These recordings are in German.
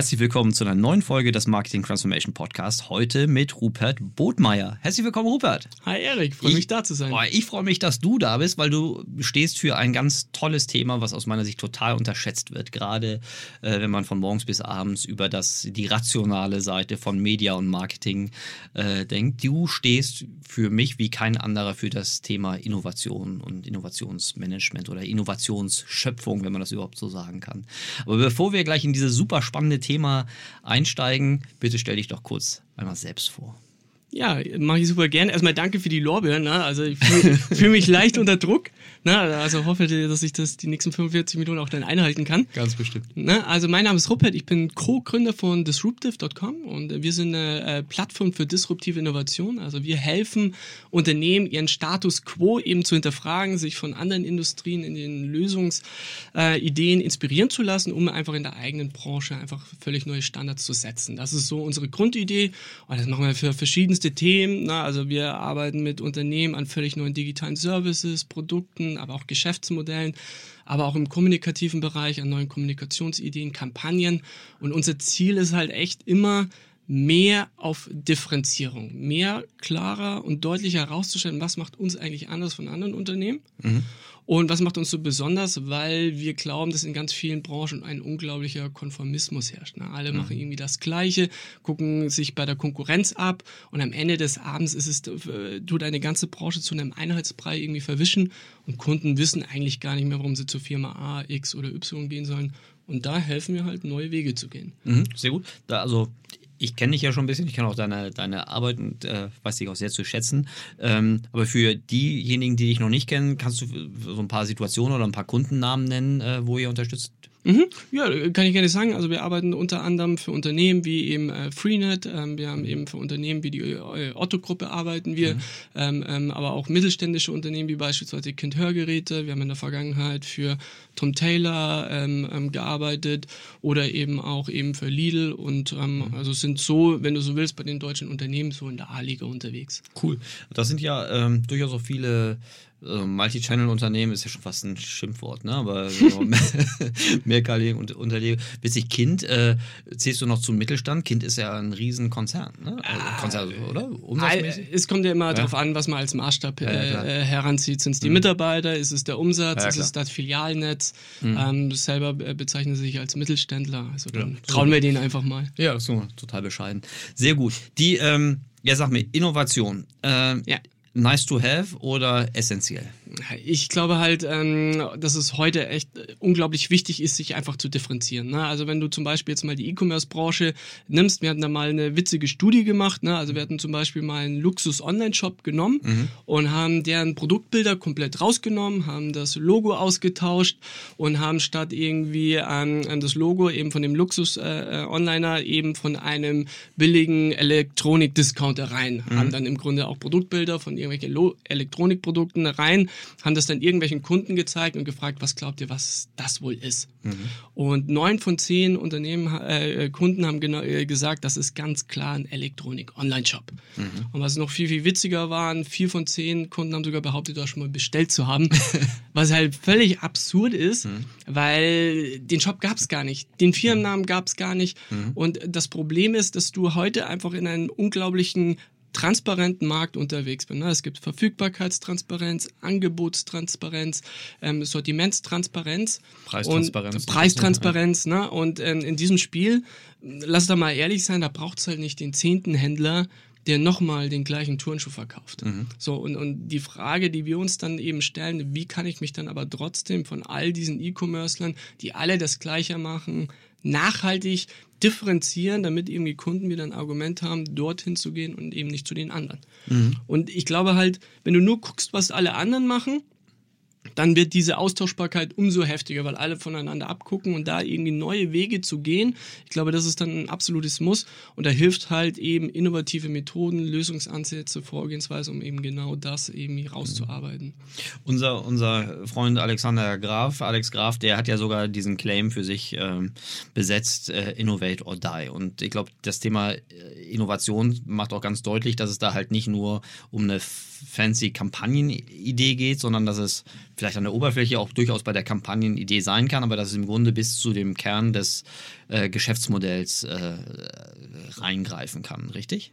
Herzlich willkommen zu einer neuen Folge des Marketing Transformation Podcast. Heute mit Rupert Botmeier. Herzlich willkommen, Rupert. Hi, Erik. Freue mich, da zu sein. Oh, ich freue mich, dass du da bist, weil du stehst für ein ganz tolles Thema, was aus meiner Sicht total unterschätzt wird. Gerade äh, wenn man von morgens bis abends über das, die rationale Seite von Media und Marketing äh, denkt. Du stehst für mich wie kein anderer für das Thema Innovation und Innovationsmanagement oder Innovationsschöpfung, wenn man das überhaupt so sagen kann. Aber bevor wir gleich in diese super spannende Thema einsteigen, bitte stell dich doch kurz einmal selbst vor. Ja, mache ich super gerne. Erstmal danke für die Lorbeeren. Ne? Also ich fühle fühl mich leicht unter Druck. Ne? Also hoffe, dass ich das die nächsten 45 Minuten auch dann einhalten kann. Ganz bestimmt. Ne? Also mein Name ist Rupert, ich bin Co-Gründer von Disruptive.com und wir sind eine äh, Plattform für disruptive Innovation. Also wir helfen Unternehmen, ihren Status quo eben zu hinterfragen, sich von anderen Industrien in den Lösungsideen äh, inspirieren zu lassen, um einfach in der eigenen Branche einfach völlig neue Standards zu setzen. Das ist so unsere Grundidee und das machen wir für verschiedenste verschiedenste Themen. Na, also wir arbeiten mit Unternehmen an völlig neuen digitalen Services, Produkten, aber auch Geschäftsmodellen, aber auch im kommunikativen Bereich an neuen Kommunikationsideen, Kampagnen. Und unser Ziel ist halt echt immer, mehr auf Differenzierung, mehr klarer und deutlicher herauszustellen, was macht uns eigentlich anders von anderen Unternehmen. Mhm. Und was macht uns so besonders? Weil wir glauben, dass in ganz vielen Branchen ein unglaublicher Konformismus herrscht. Ne? Alle mhm. machen irgendwie das Gleiche, gucken sich bei der Konkurrenz ab und am Ende des Abends ist es, äh, tut eine ganze Branche zu einem Einheitsbrei irgendwie verwischen und Kunden wissen eigentlich gar nicht mehr, warum sie zur Firma A, X oder Y gehen sollen. Und da helfen wir halt, neue Wege zu gehen. Mhm, sehr gut. Da, also ich kenne dich ja schon ein bisschen, ich kenne auch deine, deine Arbeit und äh, weiß dich auch sehr zu schätzen. Ähm, aber für diejenigen, die dich noch nicht kennen, kannst du so ein paar Situationen oder ein paar Kundennamen nennen, äh, wo ihr unterstützt? Mhm. Ja, kann ich gerne sagen. Also wir arbeiten unter anderem für Unternehmen wie eben äh, Freenet, ähm, wir haben eben für Unternehmen wie die äh, Otto-Gruppe arbeiten wir, mhm. ähm, ähm, aber auch mittelständische Unternehmen wie beispielsweise Kind-Hörgeräte. Wir haben in der Vergangenheit für Tom Taylor ähm, ähm, gearbeitet oder eben auch eben für Lidl und ähm, mhm. also sind so, wenn du so willst, bei den deutschen Unternehmen so in der A-Liga unterwegs. Cool. Das sind ja durchaus auch viele also Multi-Channel-Unternehmen ist ja schon fast ein Schimpfwort, ne? Aber so mehrkalige Unternehmen. Witzig, Kind, äh, zählst du noch zum Mittelstand? Kind ist ja ein Riesenkonzern, ne? Also Konzern, oder? Umsatzmäßig? Es kommt ja immer ja. darauf an, was man als Maßstab äh, heranzieht. Sind es die mhm. Mitarbeiter? Ist es der Umsatz? ist es das Filialnetz? Mhm. Ähm, selber bezeichnen sie sich als Mittelständler. Also dann trauen wir denen einfach mal. Ja, so total bescheiden. Sehr gut. Die, ähm, ja, sag mir, Innovation. Ähm, ja nice to have oder essentiell? Ich glaube halt, ähm, dass es heute echt unglaublich wichtig ist, sich einfach zu differenzieren. Ne? Also wenn du zum Beispiel jetzt mal die E-Commerce-Branche nimmst, wir hatten da mal eine witzige Studie gemacht. Ne? Also wir hatten zum Beispiel mal einen Luxus-Online-Shop genommen mhm. und haben deren Produktbilder komplett rausgenommen, haben das Logo ausgetauscht und haben statt irgendwie ähm, das Logo eben von dem Luxus-Onliner äh, eben von einem billigen Elektronik-Discounter rein. Mhm. Haben dann im Grunde auch Produktbilder von irgendwelchen Elektronikprodukten rein haben das dann irgendwelchen Kunden gezeigt und gefragt, was glaubt ihr, was das wohl ist? Mhm. Und neun von zehn Unternehmen, äh, Kunden haben genau, äh, gesagt, das ist ganz klar ein Elektronik-Online-Shop. Mhm. Und was noch viel, viel witziger war, vier von zehn Kunden haben sogar behauptet, das schon mal bestellt zu haben, was halt völlig absurd ist, mhm. weil den Shop gab es gar nicht, den Firmennamen gab es gar nicht. Mhm. Und das Problem ist, dass du heute einfach in einem unglaublichen transparenten Markt unterwegs bin. Ne? Es gibt Verfügbarkeitstransparenz, Angebotstransparenz, ähm, Sortimentstransparenz Preistransparenz. Und Preistransparenz. Ne? Und ähm, in diesem Spiel, lass da mal ehrlich sein, da braucht es halt nicht den zehnten Händler, der nochmal den gleichen Turnschuh verkauft. Mhm. So, und, und die Frage, die wir uns dann eben stellen, wie kann ich mich dann aber trotzdem von all diesen E-Commercern, die alle das Gleiche machen, nachhaltig differenzieren, damit irgendwie Kunden wieder ein Argument haben, dorthin zu gehen und eben nicht zu den anderen. Mhm. Und ich glaube halt, wenn du nur guckst, was alle anderen machen, dann wird diese Austauschbarkeit umso heftiger, weil alle voneinander abgucken und da irgendwie neue Wege zu gehen, ich glaube, das ist dann ein absolutes Muss und da hilft halt eben innovative Methoden, Lösungsansätze, Vorgehensweise, um eben genau das eben rauszuarbeiten. Unser, unser Freund Alexander Graf, Alex Graf, der hat ja sogar diesen Claim für sich ähm, besetzt, äh, Innovate or Die. Und ich glaube, das Thema äh, Innovation macht auch ganz deutlich, dass es da halt nicht nur um eine fancy Kampagnenidee geht, sondern dass es vielleicht an der Oberfläche auch durchaus bei der Kampagnenidee sein kann, aber dass es im Grunde bis zu dem Kern des äh, Geschäftsmodells äh, reingreifen kann, richtig?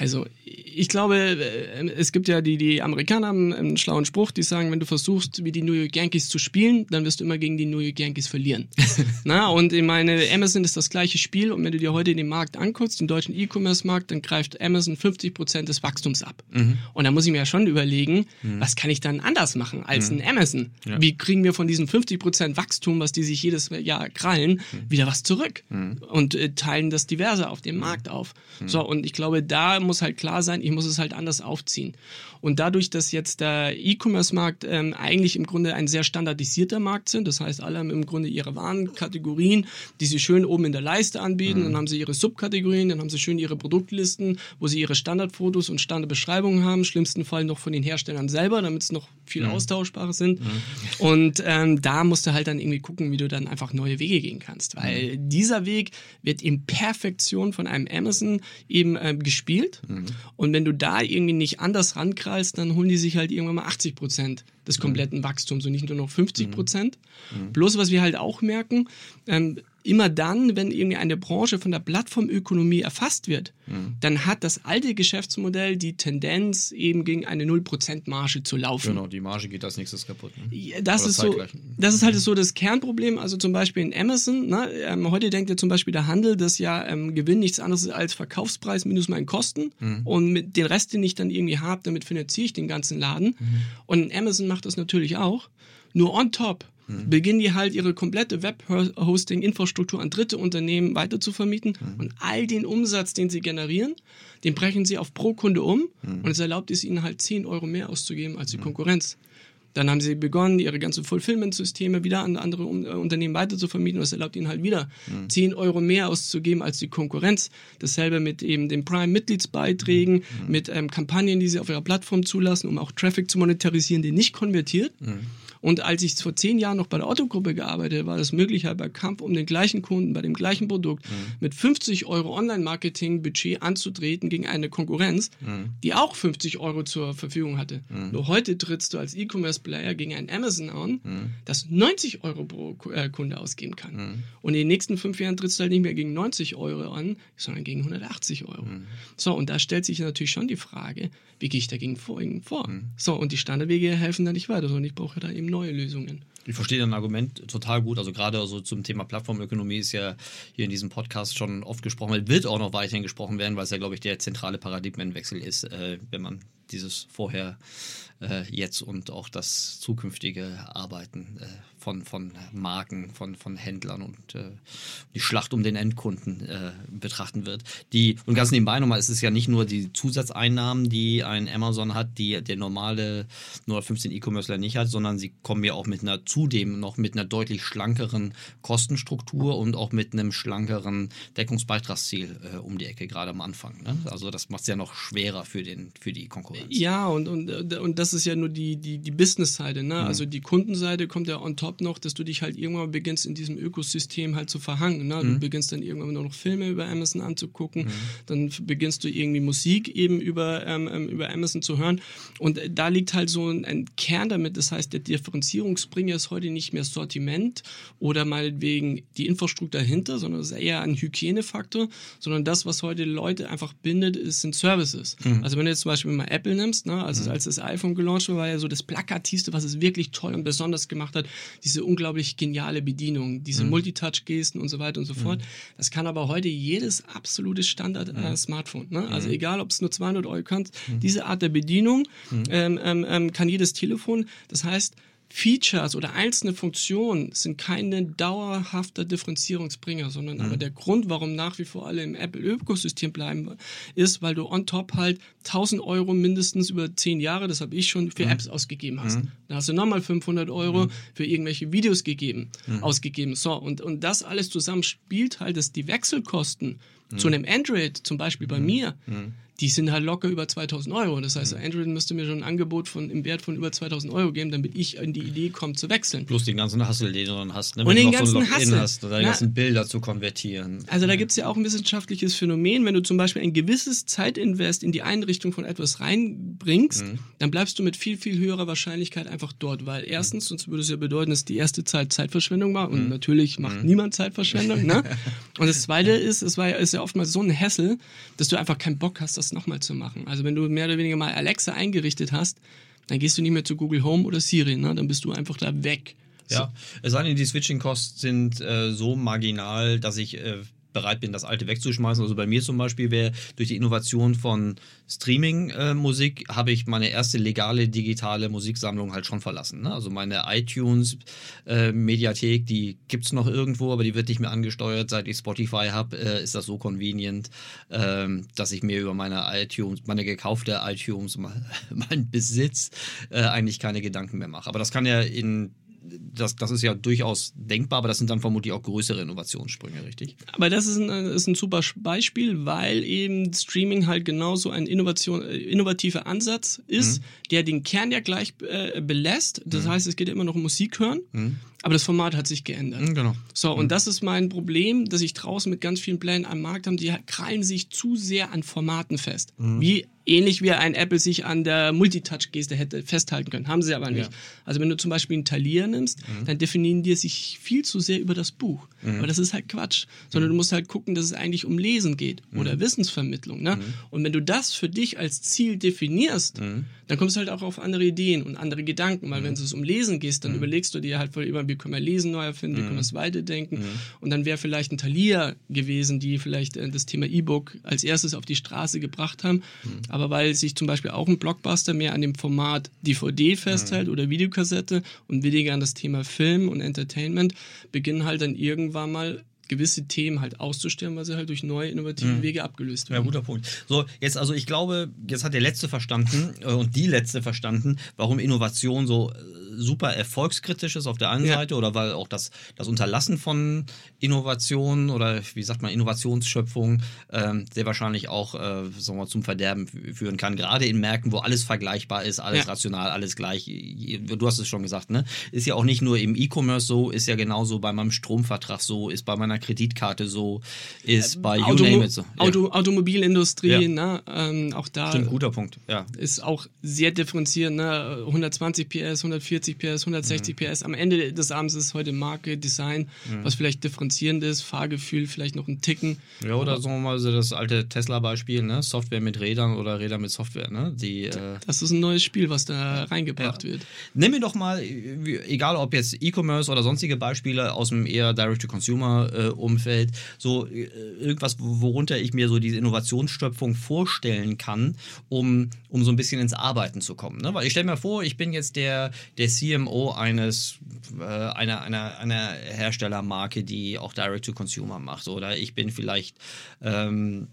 Also ich glaube, äh, es gibt ja die, die Amerikaner haben einen schlauen Spruch, die sagen, wenn du versuchst, wie die New York Yankees zu spielen, dann wirst du immer gegen die New York Yankees verlieren. Na, und ich meine, Amazon ist das gleiche Spiel und wenn du dir heute den Markt anguckst, den deutschen E-Commerce-Markt, dann greift Amazon 50 Prozent des Wachstums ab. Mhm. Und da muss ich mir ja schon überlegen, mhm. was kann ich dann anders machen als mhm. ein Amazon? Ja. Wie kriegen wir von diesen 50 Prozent Wachstum, was die sich jedes Jahr krallen, mhm. wieder was zurück? Mhm. Und äh, teilen das diverse auf dem mhm. Markt auf. So, und ich glaube, da muss halt klar sein, ich muss es halt anders aufziehen. Und dadurch, dass jetzt der E-Commerce-Markt ähm, eigentlich im Grunde ein sehr standardisierter Markt sind, das heißt, alle haben im Grunde ihre Warenkategorien, die sie schön oben in der Leiste anbieten, mhm. dann haben sie ihre Subkategorien, dann haben sie schön ihre Produktlisten, wo sie ihre Standardfotos und Standardbeschreibungen haben, schlimmsten Fall noch von den Herstellern selber, damit es noch viel mhm. austauschbarer sind. Mhm. Und ähm, da musst du halt dann irgendwie gucken, wie du dann einfach neue Wege gehen kannst, weil mhm. dieser Weg wird in Perfektion von einem Amazon eben äh, gespielt. Mhm. Und wenn du da irgendwie nicht anders rankreist, dann holen die sich halt irgendwann mal 80 Prozent des mhm. kompletten Wachstums und nicht nur noch 50 Prozent. Mhm. Bloß was wir halt auch merken, ähm, immer dann, wenn irgendwie eine Branche von der Plattformökonomie erfasst wird, mhm. dann hat das alte Geschäftsmodell die Tendenz, eben gegen eine 0% Marge zu laufen. Genau, die Marge geht als nächstes kaputt. Ne? Ja, das, ist so, das ist halt so das Kernproblem. Also zum Beispiel in Amazon, ne, ähm, heute denkt ja zum Beispiel der Handel, dass ja ähm, Gewinn nichts anderes ist als Verkaufspreis minus meinen Kosten mhm. und mit den Rest, den ich dann irgendwie habe, damit finanziere ich den ganzen Laden. Mhm. Und Amazon macht das natürlich auch. Nur on top mhm. beginnen die halt ihre komplette Web-Hosting-Infrastruktur an dritte Unternehmen weiter zu vermieten mhm. und all den Umsatz, den sie generieren, den brechen sie auf pro Kunde um mhm. und es erlaubt es ihnen halt 10 Euro mehr auszugeben als die mhm. Konkurrenz. Dann haben sie begonnen, ihre ganzen Fulfillment-Systeme wieder an andere äh, Unternehmen weiter zu vermieten. Und das erlaubt ihnen halt wieder mhm. 10 Euro mehr auszugeben als die Konkurrenz. Dasselbe mit eben den Prime-Mitgliedsbeiträgen, mhm. mit ähm, Kampagnen, die sie auf ihrer Plattform zulassen, um auch Traffic zu monetarisieren, der nicht konvertiert. Mhm. Und als ich vor zehn Jahren noch bei der Autogruppe gearbeitet war das möglich, halt bei Kampf um den gleichen Kunden, bei dem gleichen Produkt mhm. mit 50 Euro Online-Marketing-Budget anzutreten gegen eine Konkurrenz, mhm. die auch 50 Euro zur Verfügung hatte. Mhm. Nur heute trittst du als E-Commerce-Player gegen ein Amazon an, mhm. das 90 Euro pro äh, Kunde ausgeben kann. Mhm. Und in den nächsten fünf Jahren trittst du halt nicht mehr gegen 90 Euro an, sondern gegen 180 Euro. Mhm. So, und da stellt sich natürlich schon die Frage, wie gehe ich dagegen vor? So, und die Standardwege helfen da nicht weiter, sondern ich brauche da eben neue Lösungen. Ich verstehe dein Argument total gut. Also gerade also zum Thema Plattformökonomie ist ja hier in diesem Podcast schon oft gesprochen, wird auch noch weiterhin gesprochen werden, weil es ja, glaube ich, der zentrale Paradigmenwechsel ist, äh, wenn man dieses vorher, äh, jetzt und auch das zukünftige Arbeiten äh, von, von Marken, von, von Händlern und äh, die Schlacht um den Endkunden äh, betrachten wird. Die, und ganz nebenbei nochmal, es ist ja nicht nur die Zusatzeinnahmen, die ein Amazon hat, die der normale 015 E-Commercer nicht hat, sondern sie kommen ja auch mit einer zudem noch mit einer deutlich schlankeren Kostenstruktur und auch mit einem schlankeren Deckungsbeitragsziel äh, um die Ecke, gerade am Anfang. Ne? Also das macht es ja noch schwerer für, den, für die Konkurrenz. Ja, und, und, und das ist ja nur die, die, die Business-Seite. Ne? Mhm. Also die Kundenseite kommt ja on top noch, dass du dich halt irgendwann beginnst, in diesem Ökosystem halt zu verhangen. Ne? Du mhm. beginnst dann irgendwann nur noch Filme über Amazon anzugucken, mhm. dann beginnst du irgendwie Musik eben über, ähm, ähm über Amazon zu hören. Und da liegt halt so ein, ein Kern damit, das heißt, der Differenzierungsbringer ist heute nicht mehr Sortiment oder meinetwegen die Infrastruktur dahinter, sondern es ist eher ein Hygienefaktor, sondern das, was heute Leute einfach bindet, ist, sind Services. Mhm. Also wenn du jetzt zum Beispiel mal Apple nimmst, ne, also mhm. als das iPhone gelauncht war, war ja so das plakativste, was es wirklich toll und besonders gemacht hat, diese unglaublich geniale Bedienung, diese mhm. Multitouch-Gesten und so weiter und so fort. Mhm. Das kann aber heute jedes absolute Standard-Smartphone. Äh, ne? Also mhm. egal, ob es nur 200 Euro kann, mhm. diese Art der Bedienung ähm, ähm, ähm, kann jedes Telefon. Das heißt, Features oder einzelne Funktionen sind keine dauerhafter Differenzierungsbringer, sondern mhm. aber der Grund, warum nach wie vor alle im Apple-Ökosystem bleiben, ist, weil du on top halt 1000 Euro mindestens über 10 Jahre, das habe ich schon, für mhm. Apps ausgegeben hast. Mhm. Da hast du nochmal 500 Euro mhm. für irgendwelche Videos gegeben, mhm. ausgegeben. So, und, und das alles zusammen spielt halt, dass die Wechselkosten zu mhm. einem Android, zum Beispiel bei mir, die sind halt locker über 2000 Euro. Das heißt, mhm. Android müsste mir schon ein Angebot von, im Wert von über 2000 Euro geben, damit ich in die Idee komme zu wechseln. Plus den ganzen Hassel, den du dann hast. Ne? Und den ganzen so Hassel. hast oder die ganzen Bilder zu konvertieren. Also da gibt es ja auch ein wissenschaftliches Phänomen. Wenn du zum Beispiel ein gewisses Zeitinvest in die Einrichtung von etwas reinbringst, mhm. dann bleibst du mit viel, viel höherer Wahrscheinlichkeit einfach dort. Weil erstens, sonst würde es ja bedeuten, dass die erste Zeit Zeitverschwendung war. Und mhm. natürlich macht mhm. niemand Zeitverschwendung. Ne? Und das Zweite ist, es war, ist ja oftmals so ein Hassel, dass du einfach keinen Bock hast, das nochmal zu machen. Also wenn du mehr oder weniger mal Alexa eingerichtet hast, dann gehst du nicht mehr zu Google Home oder Siri, ne? dann bist du einfach da weg. Ja, es sei denn, die Switching-Kosten sind äh, so marginal, dass ich äh, bereit bin, das alte wegzuschmeißen. Also bei mir zum Beispiel wäre durch die Innovation von Streaming-Musik äh, habe ich meine erste legale digitale Musiksammlung halt schon verlassen. Ne? Also meine iTunes-Mediathek, äh, die gibt es noch irgendwo, aber die wird nicht mehr angesteuert. Seit ich Spotify habe, äh, ist das so convenient, ähm, dass ich mir über meine iTunes, meine gekaufte iTunes, meinen Besitz äh, eigentlich keine Gedanken mehr mache. Aber das kann ja in das, das ist ja durchaus denkbar, aber das sind dann vermutlich auch größere Innovationssprünge, richtig? Aber das ist ein, ist ein super Beispiel, weil eben Streaming halt genauso ein Innovation, äh, innovativer Ansatz ist, mhm. der den Kern ja gleich äh, belässt. Das mhm. heißt, es geht immer noch um Musik hören. Mhm. Aber das Format hat sich geändert. Mhm, genau. So, und mhm. das ist mein Problem, dass ich draußen mit ganz vielen Plänen am Markt habe, die krallen sich zu sehr an Formaten fest. Mhm. Wie ähnlich wie ein Apple sich an der Multitouch-Geste hätte festhalten können. Haben sie aber nicht. Ja. Also wenn du zum Beispiel einen Talier nimmst, mhm. dann definieren die sich viel zu sehr über das Buch. Mhm. Aber das ist halt Quatsch. Sondern du musst halt gucken, dass es eigentlich um Lesen geht oder Wissensvermittlung. Ne? Und wenn du das für dich als Ziel definierst, dann kommst du halt auch auf andere Ideen und andere Gedanken. Weil wenn es um Lesen geht, dann überlegst du dir halt voll über wie können wir Lesen neu erfinden, wie können wir es weiterdenken. Mhm. Und dann wäre vielleicht ein Thalia gewesen, die vielleicht äh, das Thema E-Book als erstes auf die Straße gebracht haben. Mhm. Aber weil sich zum Beispiel auch ein Blockbuster mehr an dem Format DVD festhält mhm. oder Videokassette und weniger an das Thema Film und Entertainment, beginnen halt dann irgendwann mal gewisse Themen halt auszustellen, weil sie halt durch neue innovative mhm. Wege abgelöst werden. Ja, guter Punkt. So, jetzt also ich glaube, jetzt hat der Letzte verstanden äh, und die Letzte verstanden, warum Innovation so äh, super erfolgskritisch ist auf der einen ja. Seite oder weil auch das, das Unterlassen von Innovation oder wie sagt man, Innovationsschöpfung ähm, sehr wahrscheinlich auch äh, sagen wir, zum Verderben führen kann. Gerade in Märkten, wo alles vergleichbar ist, alles ja. rational, alles gleich. Du hast es schon gesagt, ne? Ist ja auch nicht nur im E-Commerce so, ist ja genauso bei meinem Stromvertrag so, ist bei meiner Kreditkarte so, ist äh, bei You Automo Name It so. Ja. Auto, Automobilindustrie, ne? Ähm, auch da. Stimmt, guter Punkt, ja. Ist auch sehr differenziert, ne? 120 PS, 140 PS, 160 mhm. PS. Am Ende des Abends ist heute Marke, Design, mhm. was vielleicht differenzierend ist, Fahrgefühl vielleicht noch ein Ticken. Ja, oder Aber, sagen wir mal so das alte Tesla-Beispiel, ne? Software mit Rädern oder Räder mit Software, ne? Die, äh, das ist ein neues Spiel, was da reingebracht ja. wird. Nimm mir doch mal, egal ob jetzt E-Commerce oder sonstige Beispiele aus dem eher Direct-to-Consumer-Umfeld, so äh, irgendwas, worunter ich mir so diese Innovationsstöpfung vorstellen kann, um, um so ein bisschen ins Arbeiten zu kommen. Ne? Weil ich stelle mir vor, ich bin jetzt der, der CMO eines, äh, einer, einer, einer Herstellermarke, die auch Direct-to-Consumer macht. Oder ich bin vielleicht ähm,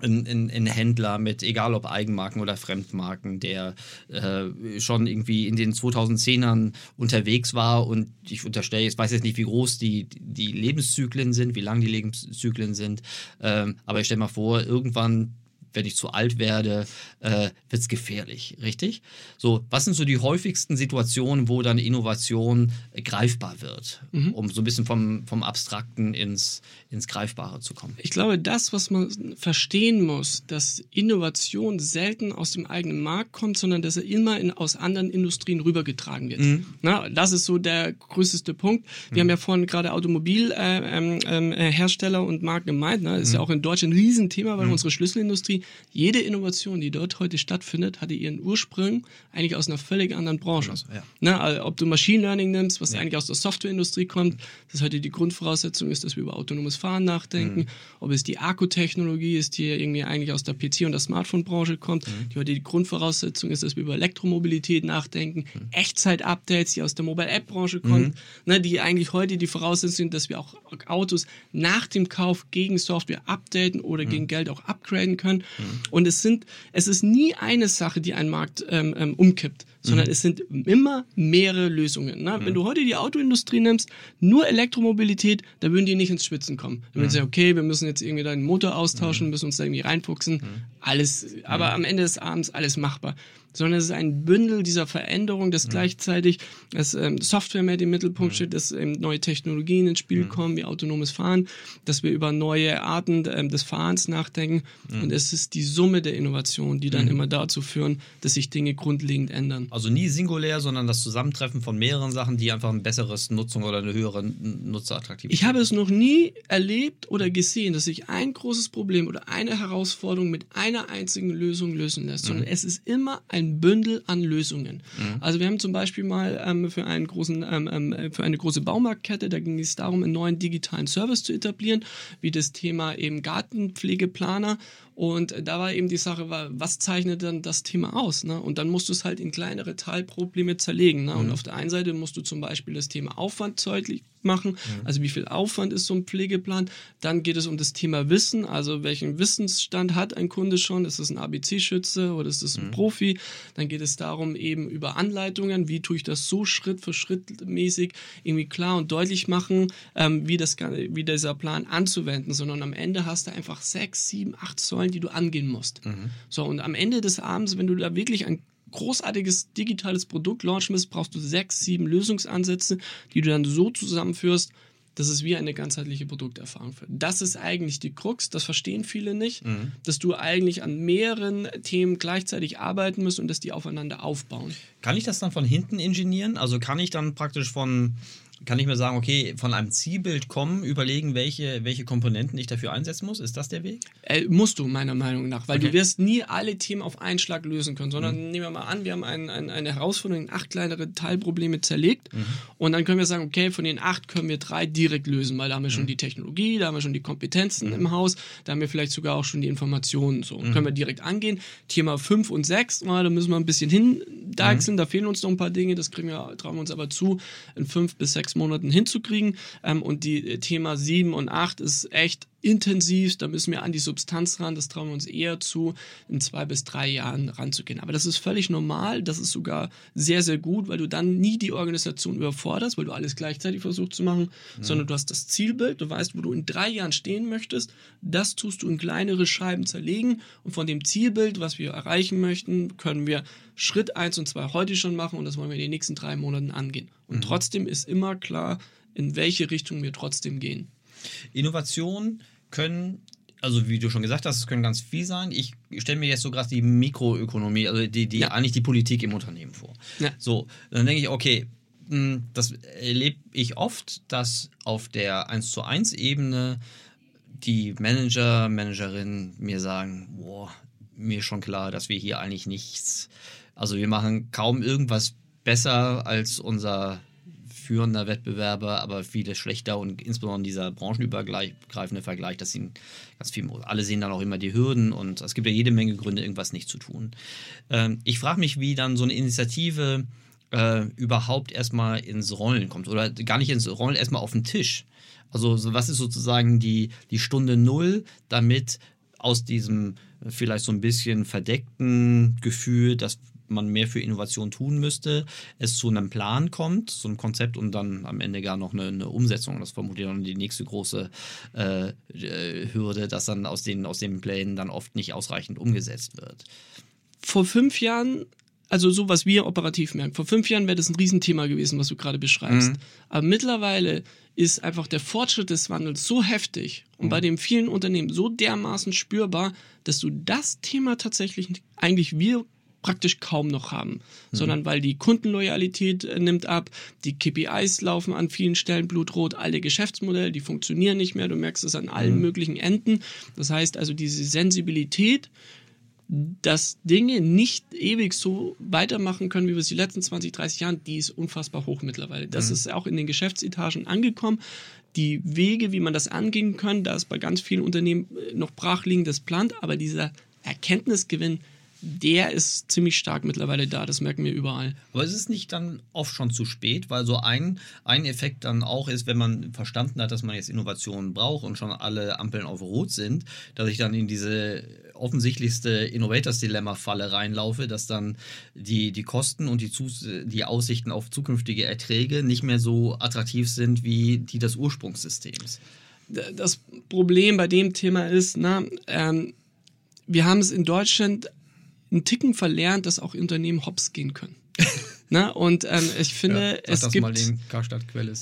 ein, ein, Händler mit, egal ob Eigenmarken oder Fremdmarken, der äh, schon irgendwie in den 2010ern unterwegs war und ich unterstelle, ich weiß jetzt nicht, wie groß die, die Lebenszyklen sind, wie lang die Lebenszyklen sind, ähm, aber ich stelle mal vor, irgendwann wenn ich zu alt werde, äh, wird es gefährlich, richtig? So, was sind so die häufigsten Situationen, wo dann Innovation äh, greifbar wird, mhm. um so ein bisschen vom, vom Abstrakten ins, ins Greifbare zu kommen? Ich glaube, das, was man verstehen muss, dass Innovation selten aus dem eigenen Markt kommt, sondern dass er immer in, aus anderen Industrien rübergetragen wird. Mhm. Na, das ist so der größte Punkt. Wir mhm. haben ja vorhin gerade Automobilhersteller äh, ähm, ähm, und Marken gemeint. Ne? Das ist ja mhm. auch in Deutschland ein Riesenthema, weil mhm. unsere Schlüsselindustrie Jede Innovation, die dort heute stattfindet, hatte ihren Ursprung eigentlich aus einer völlig anderen Branche. Ja. Na, also ob du Machine Learning nimmst, was Ja. eigentlich aus der Softwareindustrie kommt, das heute die Grundvoraussetzung ist, dass wir über autonomes Fahren nachdenken. Ob es die Akkutechnologie ist, die irgendwie eigentlich aus der PC- und der Smartphone-Branche kommt, die heute die Grundvoraussetzung ist, dass wir über Elektromobilität nachdenken. Echtzeit-Updates, die aus der Mobile-App-Branche kommt, ne, die eigentlich heute die Voraussetzung sind, dass wir auch Autos nach dem Kauf gegen Software updaten oder gegen Geld auch upgraden können. Und es sind, es ist nie eine Sache, die einen Markt ähm, ähm, umkippt, sondern es sind immer mehrere Lösungen. Ne? Wenn du heute die Autoindustrie nimmst, nur Elektromobilität, da würden die nicht ins Schwitzen kommen. Da würden sie sagen, okay, wir müssen jetzt irgendwie deinen Motor austauschen, müssen uns da irgendwie reinfuchsen. Alles, aber am Ende des Abends alles machbar. Sondern es ist ein Bündel dieser Veränderung, dass gleichzeitig dass, ähm, Software mehr im Mittelpunkt steht, dass ähm, neue Technologien ins Spiel kommen, wie autonomes Fahren, dass wir über neue Arten ähm, des Fahrens nachdenken. Und es ist die Summe der Innovation, die dann immer dazu führen, dass sich Dinge grundlegend ändern. Also nie singulär, sondern das Zusammentreffen von mehreren Sachen, die einfach ein besseres Nutzung oder eine höhere Nutzerattraktivität Ich habe es noch nie erlebt oder gesehen, dass sich ein großes Problem oder eine Herausforderung mit einer einzigen Lösung lösen lässt, sondern es ist immer ein Bündel an Lösungen. Also wir haben zum Beispiel mal ähm, für einen großen, ähm, ähm, für eine große Baumarktkette, da ging es darum, einen neuen digitalen Service zu etablieren, wie das Thema eben Gartenpflegeplaner. Und da war eben die Sache, wa- was zeichnet dann das Thema aus? Ne? Und dann musst du es halt in kleinere Teilprobleme zerlegen. Ne? Und auf der einen Seite musst du zum Beispiel das Thema Aufwand deutlich machen, also wie viel Aufwand ist so ein Pflegeplan. Dann geht es um das Thema Wissen, also welchen Wissensstand hat ein Kunde schon? Ist es ein ABC-Schütze oder ist es ein Profi? Dann geht es darum eben über Anleitungen, wie tue ich das so Schritt für Schritt mäßig irgendwie klar und deutlich machen, ähm, wie, das, wie dieser Plan anzuwenden, sondern am Ende hast du einfach sechs, sieben, acht Säulen, die du angehen musst. So, und am Ende des Abends, wenn du da wirklich ein großartiges digitales Produkt launchen willst, brauchst du sechs, sieben Lösungsansätze, die du dann so zusammenführst, dass es wie eine ganzheitliche Produkterfahrung wird. Das ist eigentlich die Krux, das verstehen viele nicht, dass du eigentlich an mehreren Themen gleichzeitig arbeiten musst und dass die aufeinander aufbauen. Kann ich das dann von hinten ingenieren? Also kann ich dann praktisch von, kann ich mir sagen, okay, von einem Zielbild kommen, überlegen, welche, welche Komponenten ich dafür einsetzen muss? Ist das der Weg? Äh, musst du, meiner Meinung nach, weil Okay. du wirst nie alle Themen auf einen Schlag lösen können, sondern nehmen wir mal an, wir haben ein, ein, eine Herausforderung in acht kleinere Teilprobleme zerlegt und dann können wir sagen, okay, von den acht können wir drei direkt lösen, weil da haben wir schon die Technologie, da haben wir schon die Kompetenzen im Haus, da haben wir vielleicht sogar auch schon die Informationen, so, können wir direkt angehen. Thema fünf und sechs, na, da müssen wir ein bisschen hindeichseln, da fehlen uns noch ein paar Dinge, das kriegen wir, trauen wir uns aber zu, in fünf bis sechs Monaten hinzukriegen. Ähm, und die äh, Thema sieben und acht ist echt intensiv, da müssen wir an die Substanz ran, das trauen wir uns eher zu, in zwei bis drei Jahren ranzugehen. Aber das ist völlig normal, das ist sogar sehr, sehr gut, weil du dann nie die Organisation überforderst, weil du alles gleichzeitig versuchst zu machen, sondern du hast das Zielbild, du weißt, wo du in drei Jahren stehen möchtest, das tust du in kleinere Scheiben zerlegen und von dem Zielbild, was wir erreichen möchten, können wir Schritt eins und zwei heute schon machen und das wollen wir in den nächsten drei Monaten angehen. Und trotzdem ist immer klar, in welche Richtung wir trotzdem gehen. Innovationen können, also wie du schon gesagt hast, es können ganz viel sein. Ich stelle mir jetzt so gerade die Mikroökonomie, also die, die Ja. eigentlich die Politik im Unternehmen vor. Ja. So, dann denke ich, okay, mh, das erlebe ich oft, dass auf der 1 zu 1 Ebene die Manager, Managerinnen mir sagen, boah, mir ist schon klar, dass wir hier eigentlich nichts, also wir machen kaum irgendwas besser als unser führender Wettbewerber, aber vieles schlechter und insbesondere dieser branchenübergreifende Vergleich, dass sie ganz viel, alle sehen dann auch immer die Hürden und es gibt ja jede Menge Gründe, irgendwas nicht zu tun. Ähm, ich frage mich, wie dann so eine Initiative äh, überhaupt erstmal ins Rollen kommt oder gar nicht ins Rollen, erstmal auf den Tisch. Also so, was ist sozusagen die, die Stunde Null, damit aus diesem vielleicht so ein bisschen verdeckten Gefühl, dass man mehr für Innovation tun müsste, es zu einem Plan kommt, so einem Konzept und dann am Ende gar noch eine, eine Umsetzung. Das vermutlich dann die nächste große äh, äh, Hürde, dass dann aus den, aus den Plänen dann oft nicht ausreichend umgesetzt wird. vor fünf Jahren, also so was wir operativ merken, vor fünf Jahren wäre das ein Riesenthema gewesen, was du gerade beschreibst. Aber mittlerweile ist einfach der Fortschritt des Wandels so heftig und bei den vielen Unternehmen so dermaßen spürbar, dass du das Thema tatsächlich eigentlich wir praktisch kaum noch haben, mhm. sondern weil die Kundenloyalität äh, nimmt ab, die KPIs laufen an vielen Stellen blutrot, alle Geschäftsmodelle, die funktionieren nicht mehr, du merkst es an allen mhm. möglichen Enden. Das heißt also, diese Sensibilität, dass Dinge nicht ewig so weitermachen können, wie wir es die letzten 20, 30 Jahren, die ist unfassbar hoch mittlerweile. Das mhm. ist auch in den Geschäftsetagen angekommen. Die Wege, wie man das angehen kann, da ist bei ganz vielen Unternehmen äh, noch brachliegendes Plant, aber dieser Erkenntnisgewinn, der ist ziemlich stark mittlerweile da, das merken wir überall. Aber ist es nicht dann oft schon zu spät, weil so ein, ein Effekt dann auch ist, wenn man verstanden hat, dass man jetzt Innovationen braucht und schon alle Ampeln auf Rot sind, dass ich dann in diese offensichtlichste Innovators-Dilemma-Falle reinlaufe, dass dann die, die Kosten und die, die Aussichten auf zukünftige Erträge nicht mehr so attraktiv sind wie die des Ursprungssystems. Das Problem bei dem Thema ist, na, ähm, wir haben es in Deutschland einen Ticken verlernt, dass auch Unternehmen hops gehen können. Na, und ähm, ich finde, ja, es das gibt. mal den Karstadt-Quelle.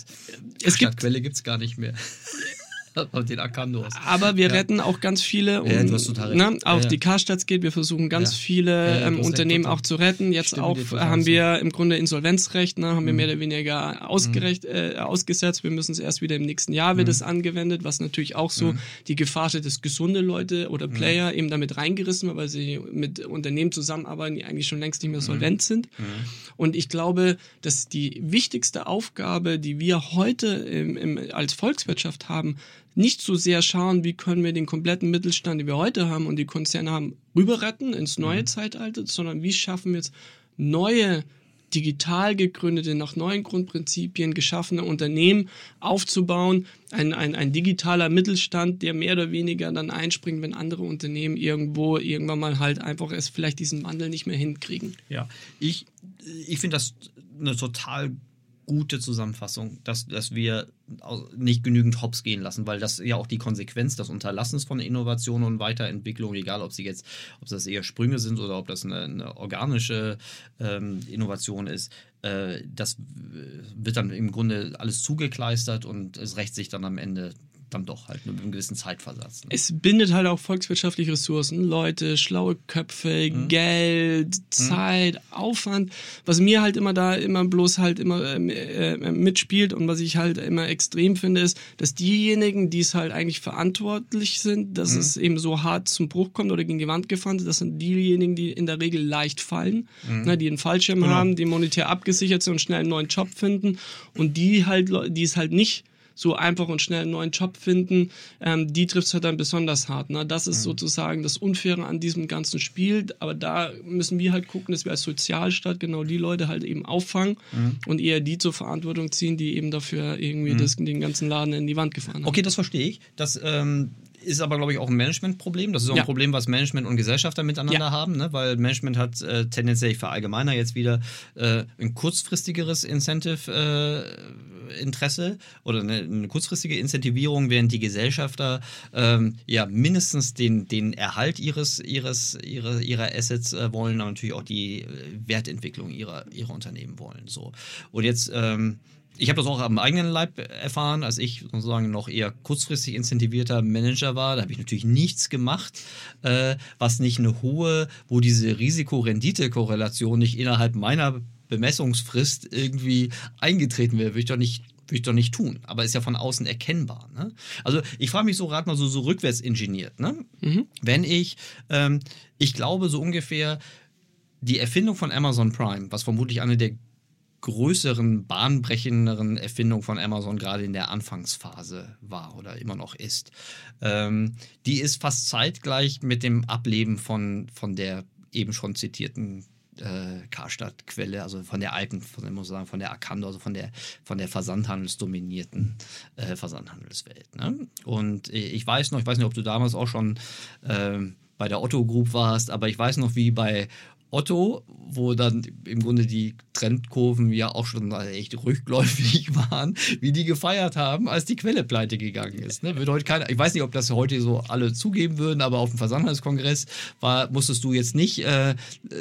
Karstadt-Quelle gibt es gar nicht mehr. den Akandos. Aber wir ja. retten auch ganz viele. Um, ja, du hast total ne, auch ja, die Karstadt geht. Wir versuchen ganz viele ähm, Unternehmen auch zu retten. Jetzt Stimme auch haben wir im Grunde Insolvenzrecht, ne, haben mhm. wir mehr oder weniger ausgerecht, mhm. äh, ausgesetzt. Wir müssen es erst wieder im nächsten Jahr wird mhm. es angewendet, was natürlich auch so mhm. die Gefahr steht, dass gesunde Leute oder mhm. Player eben damit reingerissen, weil sie mit Unternehmen zusammenarbeiten, die eigentlich schon längst nicht mehr solvent sind. Und ich glaube, dass die wichtigste Aufgabe, die wir heute im, im, als Volkswirtschaft haben, nicht so sehr schauen, wie können wir den kompletten Mittelstand, den wir heute haben und die Konzerne haben, rüber retten ins neue mhm. Zeitalter, sondern wie schaffen wir jetzt neue digital gegründete, nach neuen Grundprinzipien geschaffene Unternehmen aufzubauen. Ein, ein, ein digitaler Mittelstand, der mehr oder weniger dann einspringt, wenn andere Unternehmen irgendwo irgendwann mal halt einfach es vielleicht diesen Wandel nicht mehr hinkriegen. Ja, ich, ich finde das eine total gute Zusammenfassung, dass, dass wir nicht genügend Hops gehen lassen, weil das ja auch die Konsequenz des Unterlassens von Innovation und Weiterentwicklung, egal ob sie jetzt, ob das eher Sprünge sind oder ob das eine, eine organische ähm, Innovation ist, äh, das wird dann im Grunde alles zugekleistert und es rächt sich dann am Ende dann doch halt mit einem gewissen Zeitversatz. Ne? Es bindet halt auch volkswirtschaftliche Ressourcen, Leute, schlaue Köpfe, mhm. Geld, mhm. Zeit, mhm. Aufwand, was mir halt immer da immer bloß halt immer äh, äh, mitspielt und was ich halt immer extrem finde, ist, dass diejenigen, die es halt eigentlich verantwortlich sind, dass mhm. es eben so hart zum Bruch kommt oder gegen die Wand gefahren ist, das sind diejenigen, die in der Regel leicht fallen, mhm. ne, die einen Fallschirm genau. haben, die monetär abgesichert sind und schnell einen neuen Job finden und die halt, die es halt nicht so einfach und schnell einen neuen Job finden, ähm, die trifft es halt dann besonders hart. Ne? Das ist mhm. sozusagen das Unfaire an diesem ganzen Spiel. Aber da müssen wir halt gucken, dass wir als Sozialstaat genau die Leute halt eben auffangen mhm. und eher die zur Verantwortung ziehen, die eben dafür irgendwie mhm. das, den ganzen Laden in die Wand gefahren haben. Okay, das verstehe ich. Das ähm, ist aber, glaube ich, auch ein Managementproblem. Das ist auch ja. ein Problem, was Management und Gesellschafter miteinander ja. haben, ne? weil Management hat äh, tendenziell, ich verallgemeiner jetzt wieder, äh, ein kurzfristigeres Incentive-Interesse äh, oder eine, eine, kurzfristige Incentivierung, während die Gesellschafter ähm, ja mindestens den, den Erhalt ihres, ihres, ihrer, ihrer Assets äh, wollen, aber natürlich auch die äh, Wertentwicklung ihrer, ihrer Unternehmen wollen. So. Und jetzt ähm, ich habe das auch am eigenen Leib erfahren, als ich sozusagen noch eher kurzfristig incentivierter Manager war. Da habe ich natürlich nichts gemacht, äh, was nicht eine hohe, wo diese Risiko-Rendite-Korrelation nicht innerhalb meiner Bemessungsfrist irgendwie eingetreten wäre. Würde ich doch nicht würde ich doch nicht tun, aber ist ja von außen erkennbar. Ne? Also ich frage mich so rat mal so, so rückwärts ingeniert. Ne? Mhm. Wenn ich, ähm, ich glaube so ungefähr, die Erfindung von Amazon Prime, was vermutlich eine der größeren, bahnbrechenderen Erfindung von Amazon gerade in der Anfangsphase war oder immer noch ist. Ähm, die ist fast zeitgleich mit dem Ableben von, von der eben schon zitierten äh, Karstadt-Quelle, also von der alten, von, muss sagen, von der Akando, also von der, von der versandhandelsdominierten äh, Versandhandelswelt. Ne? Und ich weiß noch, ich weiß nicht, ob du damals auch schon äh, bei der Otto Group warst, aber ich weiß noch, wie bei Otto, wo dann im Grunde die Trendkurven ja auch schon echt rückläufig waren, wie die gefeiert haben, als die Quelle pleite gegangen ist. Ne? Wird heute keiner, ich weiß nicht, ob das heute so alle zugeben würden, aber auf dem Versandhandelskongress war, musstest du jetzt nicht äh,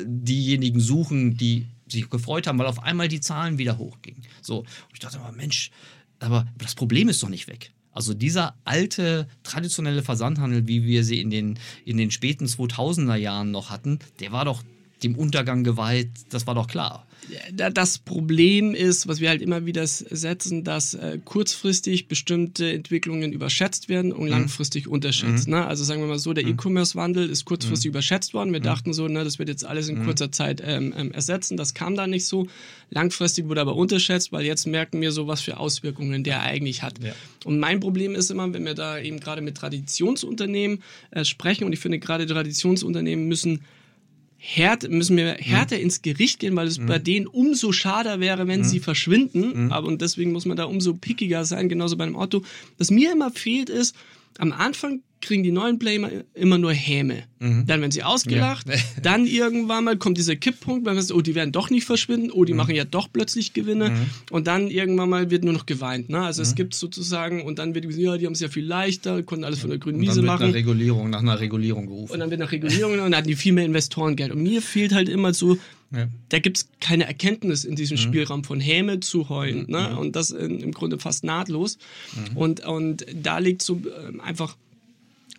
diejenigen suchen, die sich gefreut haben, weil auf einmal die Zahlen wieder hochgingen. So, und ich dachte mal, Mensch, aber das Problem ist doch nicht weg. Also dieser alte, traditionelle Versandhandel, wie wir sie in den, in den späten 2000er Jahren noch hatten, der war doch dem Untergang geweiht, das war doch klar. Das Problem ist, was wir halt immer wieder setzen, dass äh, kurzfristig bestimmte Entwicklungen überschätzt werden und mhm. langfristig unterschätzt. Mhm. Ne? Also sagen wir mal so, der mhm. E-Commerce-Wandel ist kurzfristig mhm. überschätzt worden. Wir mhm. dachten so, ne, das wird jetzt alles in kurzer Zeit ähm, ähm, ersetzen. Das kam da nicht so. Langfristig wurde aber unterschätzt, weil jetzt merken wir so, was für Auswirkungen der eigentlich hat. Ja. Und mein Problem ist immer, wenn wir da eben gerade mit Traditionsunternehmen äh, sprechen, und ich finde gerade Traditionsunternehmen müssen härter, müssen wir härter mhm. ins Gericht gehen, weil es mhm. bei denen umso schader wäre, wenn mhm. sie verschwinden. Mhm. Aber und deswegen muss man da umso pickiger sein, genauso bei einem Auto. Was mir immer fehlt ist, am Anfang kriegen die neuen Player immer nur Häme. Mhm. Dann werden sie ausgelacht. Ja. dann irgendwann mal kommt dieser Kipppunkt, weil man sagt, oh, die werden doch nicht verschwinden, oh, die mhm. machen ja doch plötzlich Gewinne. Mhm. Und dann irgendwann mal wird nur noch geweint. Ne? Also es mhm. gibt sozusagen, und dann wird gesagt, ja, die haben es ja viel leichter, konnten alles von der grünen Wiese machen. Nach Regulierung, nach einer Regulierung gerufen. Und dann wird nach Regulierung und dann hatten die viel mehr Investorengeld. Und mir fehlt halt immer so, ja. da gibt es keine Erkenntnis in diesem mhm. Spielraum von Häme zu heulen. Ne? Mhm. Und das in, im Grunde fast nahtlos. Und, und da liegt so äh, einfach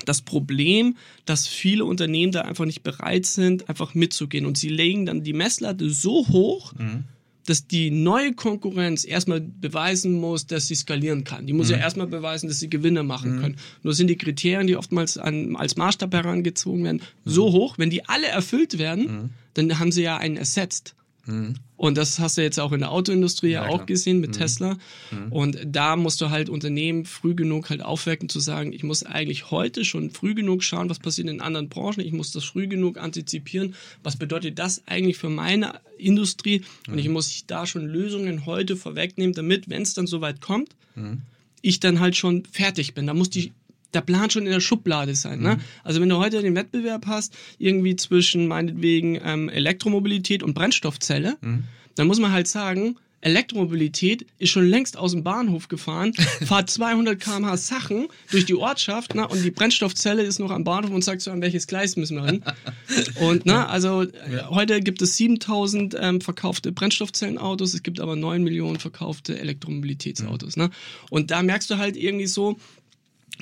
das Problem, dass viele Unternehmen da einfach nicht bereit sind, einfach mitzugehen. Und sie legen dann die Messlatte so hoch, mhm. dass die neue Konkurrenz erstmal beweisen muss, dass sie skalieren kann. Die muss mhm. ja erstmal beweisen, dass sie Gewinne machen mhm. können. Nur sind die Kriterien, die oftmals an, als Maßstab herangezogen werden, so mhm. hoch, wenn die alle erfüllt werden, mhm. dann haben sie ja einen ersetzt. Mhm. Und das hast du jetzt auch in der Autoindustrie ja, auch gesehen mit mhm. Tesla. Mhm. Und da musst du halt Unternehmen früh genug halt aufwecken zu sagen, ich muss eigentlich heute schon früh genug schauen, was passiert in anderen Branchen. Ich muss das früh genug antizipieren. Was bedeutet das eigentlich für meine Industrie? Mhm. Und ich muss da schon Lösungen heute vorwegnehmen, damit, wenn es dann soweit kommt, mhm. ich dann halt schon fertig bin. Da muss die der Plan schon in der Schublade sein. Ne? Mhm. Also wenn du heute den Wettbewerb hast, irgendwie zwischen meinetwegen ähm, Elektromobilität und Brennstoffzelle, mhm. dann muss man halt sagen, Elektromobilität ist schon längst aus dem Bahnhof gefahren, fahrt 200 km/h Sachen durch die Ortschaft ne, und die Brennstoffzelle ist noch am Bahnhof und sagt so, an welches Gleis müssen wir hin. Und ne, also ja. heute gibt es 7000 ähm, verkaufte Brennstoffzellenautos, es gibt aber 9 Millionen verkaufte Elektromobilitätsautos. Mhm. Ne? Und da merkst du halt irgendwie so,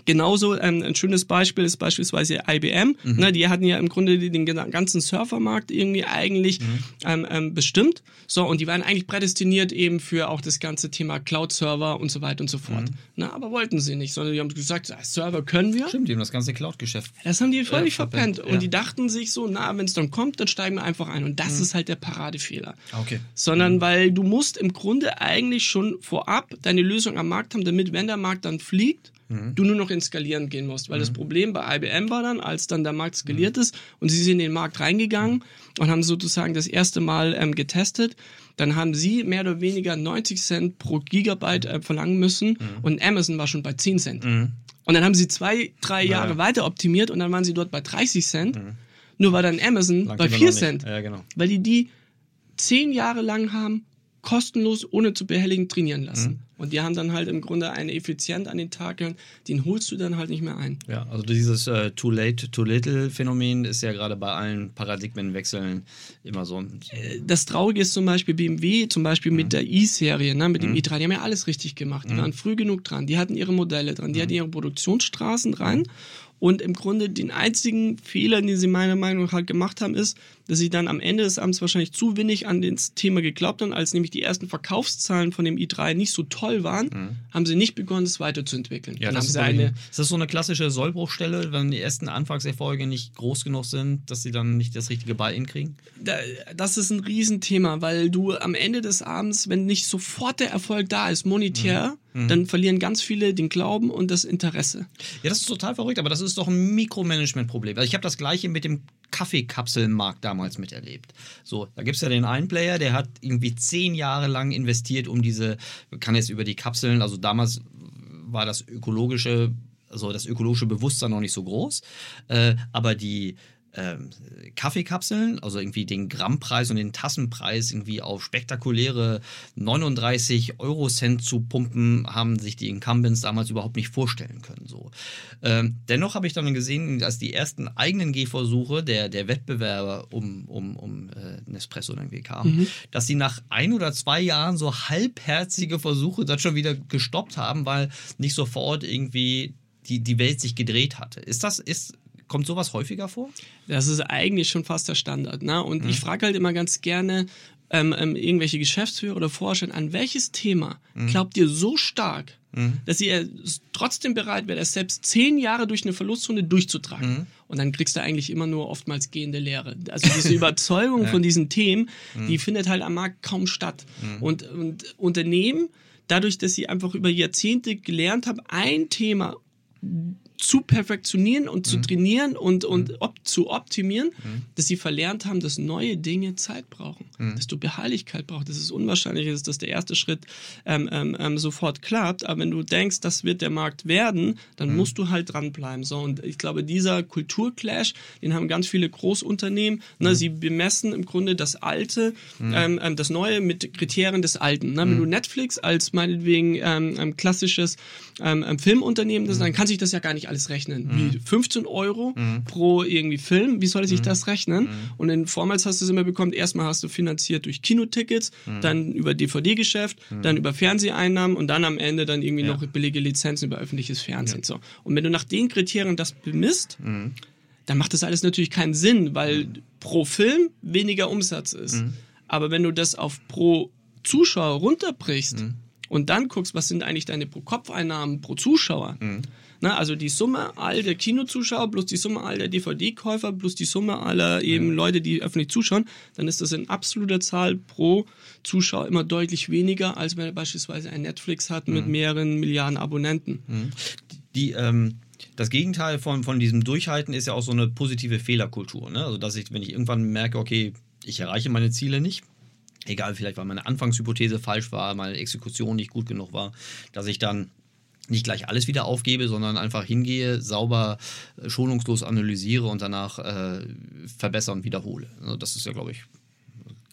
Genauso ähm, ein schönes Beispiel ist beispielsweise IBM. Mhm. Ne, die hatten ja im Grunde den ganzen Surfermarkt irgendwie eigentlich mhm. ähm, ähm, bestimmt. So, und die waren eigentlich prädestiniert eben für auch das ganze Thema Cloud-Server und so weiter und so fort. Mhm. Na, aber wollten sie nicht, sondern die haben gesagt, Server können wir. Stimmt, die haben das ganze Cloud-Geschäft. Das haben die völlig äh, verpennt. verpennt. Und die dachten sich so, na, wenn es dann kommt, dann steigen wir einfach ein. Und das mhm. ist halt der Paradefehler. Okay. Sondern mhm. weil du musst im Grunde eigentlich schon vorab deine Lösung am Markt haben, damit, wenn der Markt dann fliegt, mhm. du nur noch ins Skalieren gehen musst. Weil mhm. das Problem bei IBM war dann, als dann der Markt skaliert mhm. ist und sie sind in den Markt reingegangen und haben sozusagen das erste Mal ähm, getestet, dann haben sie mehr oder weniger 90 Cent pro Gigabyte äh, verlangen müssen mhm. und Amazon war schon bei 10 Cent. Mhm. Und dann haben sie zwei, drei Jahre ja. weiter optimiert und dann waren sie dort bei 30 Cent. Mhm. Nur war dann Amazon Lang bei 4 Cent. Ja, genau. Weil die die zehn Jahre lang haben kostenlos, ohne zu behelligen, trainieren lassen. Mhm. Und die haben dann halt im Grunde eine Effizienz an den Tag, den holst du dann halt nicht mehr ein. Ja, also dieses äh, Too Late, Too Little Phänomen ist ja gerade bei allen Paradigmenwechseln immer so. Äh, das Traurige ist zum Beispiel BMW, zum Beispiel mhm. mit der i-Serie, ne, mit dem mhm. i3, die haben ja alles richtig gemacht. Die mhm. waren früh genug dran, die hatten ihre Modelle dran, die hatten mhm. ihre Produktionsstraßen dran mhm. Und im Grunde den einzigen Fehler, den sie meiner Meinung nach halt gemacht haben, ist, dass sie dann am Ende des Abends wahrscheinlich zu wenig an das Thema geglaubt haben, als nämlich die ersten Verkaufszahlen von dem i3 nicht so toll waren, mhm. haben sie nicht begonnen, es weiterzuentwickeln. Ja, das ist, eine, ist das so eine klassische Sollbruchstelle, wenn die ersten Anfangserfolge nicht groß genug sind, dass sie dann nicht das richtige Buy-in kriegen? Da, das ist ein Riesenthema, weil du am Ende des Abends, wenn nicht sofort der Erfolg da ist, monetär, mhm Mhm. Dann verlieren ganz viele den Glauben und das Interesse. Ja, das ist total verrückt, aber das ist doch ein Mikromanagement-Problem. Also ich habe das gleiche mit dem Kaffeekapselmarkt damals miterlebt. So, da gibt es ja den einen Player, der hat irgendwie zehn Jahre lang investiert, um diese, kann jetzt über die Kapseln, also damals war das ökologische also das ökologische Bewusstsein noch nicht so groß, äh, aber die ähm, Kaffeekapseln, also irgendwie den Grammpreis und den Tassenpreis irgendwie auf spektakuläre 39 Euro Cent zu pumpen, haben sich die Incumbents damals überhaupt nicht vorstellen können. So. Ähm, dennoch habe ich dann gesehen, dass die ersten eigenen Gehversuche der, der Wettbewerber um, um, um äh, Nespresso irgendwie kamen, mhm. dass sie nach ein oder zwei Jahren so halbherzige Versuche dann schon wieder gestoppt haben, weil nicht sofort irgendwie die, die Welt sich gedreht hatte. Ist das, ist, Kommt sowas häufiger vor? Das ist eigentlich schon fast der Standard. Ne? Und Mhm. ich frage halt immer ganz gerne ähm, ähm, irgendwelche Geschäftsführer oder Vorstände, an welches Thema Mhm. glaubt ihr so stark, dass ihr trotzdem bereit wärt, es selbst zehn Jahre durch eine Verlustzone durchzutragen? Mhm. Und dann kriegst du eigentlich immer nur oftmals gehende Lehre. Also diese Überzeugung von diesen Themen, Mhm. die findet halt am Markt kaum statt. Und, und Unternehmen, dadurch, dass sie einfach über Jahrzehnte gelernt haben, ein Thema zu perfektionieren und Mhm. zu trainieren und, und op zu optimieren, dass sie verlernt haben, dass neue Dinge Zeit brauchen, Mhm. dass du Beharrlichkeit brauchst, dass es unwahrscheinlich ist, dass der erste Schritt ähm, ähm, ähm, sofort klappt, aber wenn du denkst, das wird der Markt werden, dann Mhm. musst du halt dranbleiben. So, und ich glaube, dieser Kulturclash, den haben ganz viele Großunternehmen, ne, Mhm. sie bemessen im Grunde das Alte, ähm, ähm, das Neue mit Kriterien des Alten. Ne? Wenn du Netflix als meinetwegen ähm, ähm, klassisches Filmunternehmen, das, dann kann sich das ja gar nicht alles rechnen. Wie 15 Euro pro irgendwie Film, wie soll sich das rechnen? Und in vormals hast du es immer bekommen, erstmal hast du finanziert durch Kinotickets, dann über DVD-Geschäft, dann über Fernseheinnahmen und dann am Ende dann irgendwie noch billige Lizenzen über öffentliches Fernsehen. So. Und wenn du nach den Kriterien das bemisst, dann macht das alles natürlich keinen Sinn, weil pro Film weniger Umsatz ist. Aber wenn du das auf pro Zuschauer runterbrichst und dann guckst, was sind eigentlich deine Pro-Kopf-Einnahmen pro Zuschauer, na, also die Summe all der Kinozuschauer plus die Summe all der DVD-Käufer plus die Summe aller eben Leute, die öffentlich zuschauen, dann ist das in absoluter Zahl pro Zuschauer immer deutlich weniger, als wenn er beispielsweise ein Netflix hat mit mehreren Milliarden Abonnenten. Die, ähm, das Gegenteil von, von diesem Durchhalten ist ja auch so eine positive Fehlerkultur. Ne? Also, dass ich, wenn ich irgendwann merke, okay, ich erreiche meine Ziele nicht, egal, vielleicht weil meine Anfangshypothese falsch war, meine Exekution nicht gut genug war, dass ich dann nicht gleich alles wieder aufgebe, sondern einfach hingehe, sauber, äh, schonungslos analysiere und danach äh, verbessern und wiederhole. Also das ist ja, glaube ich,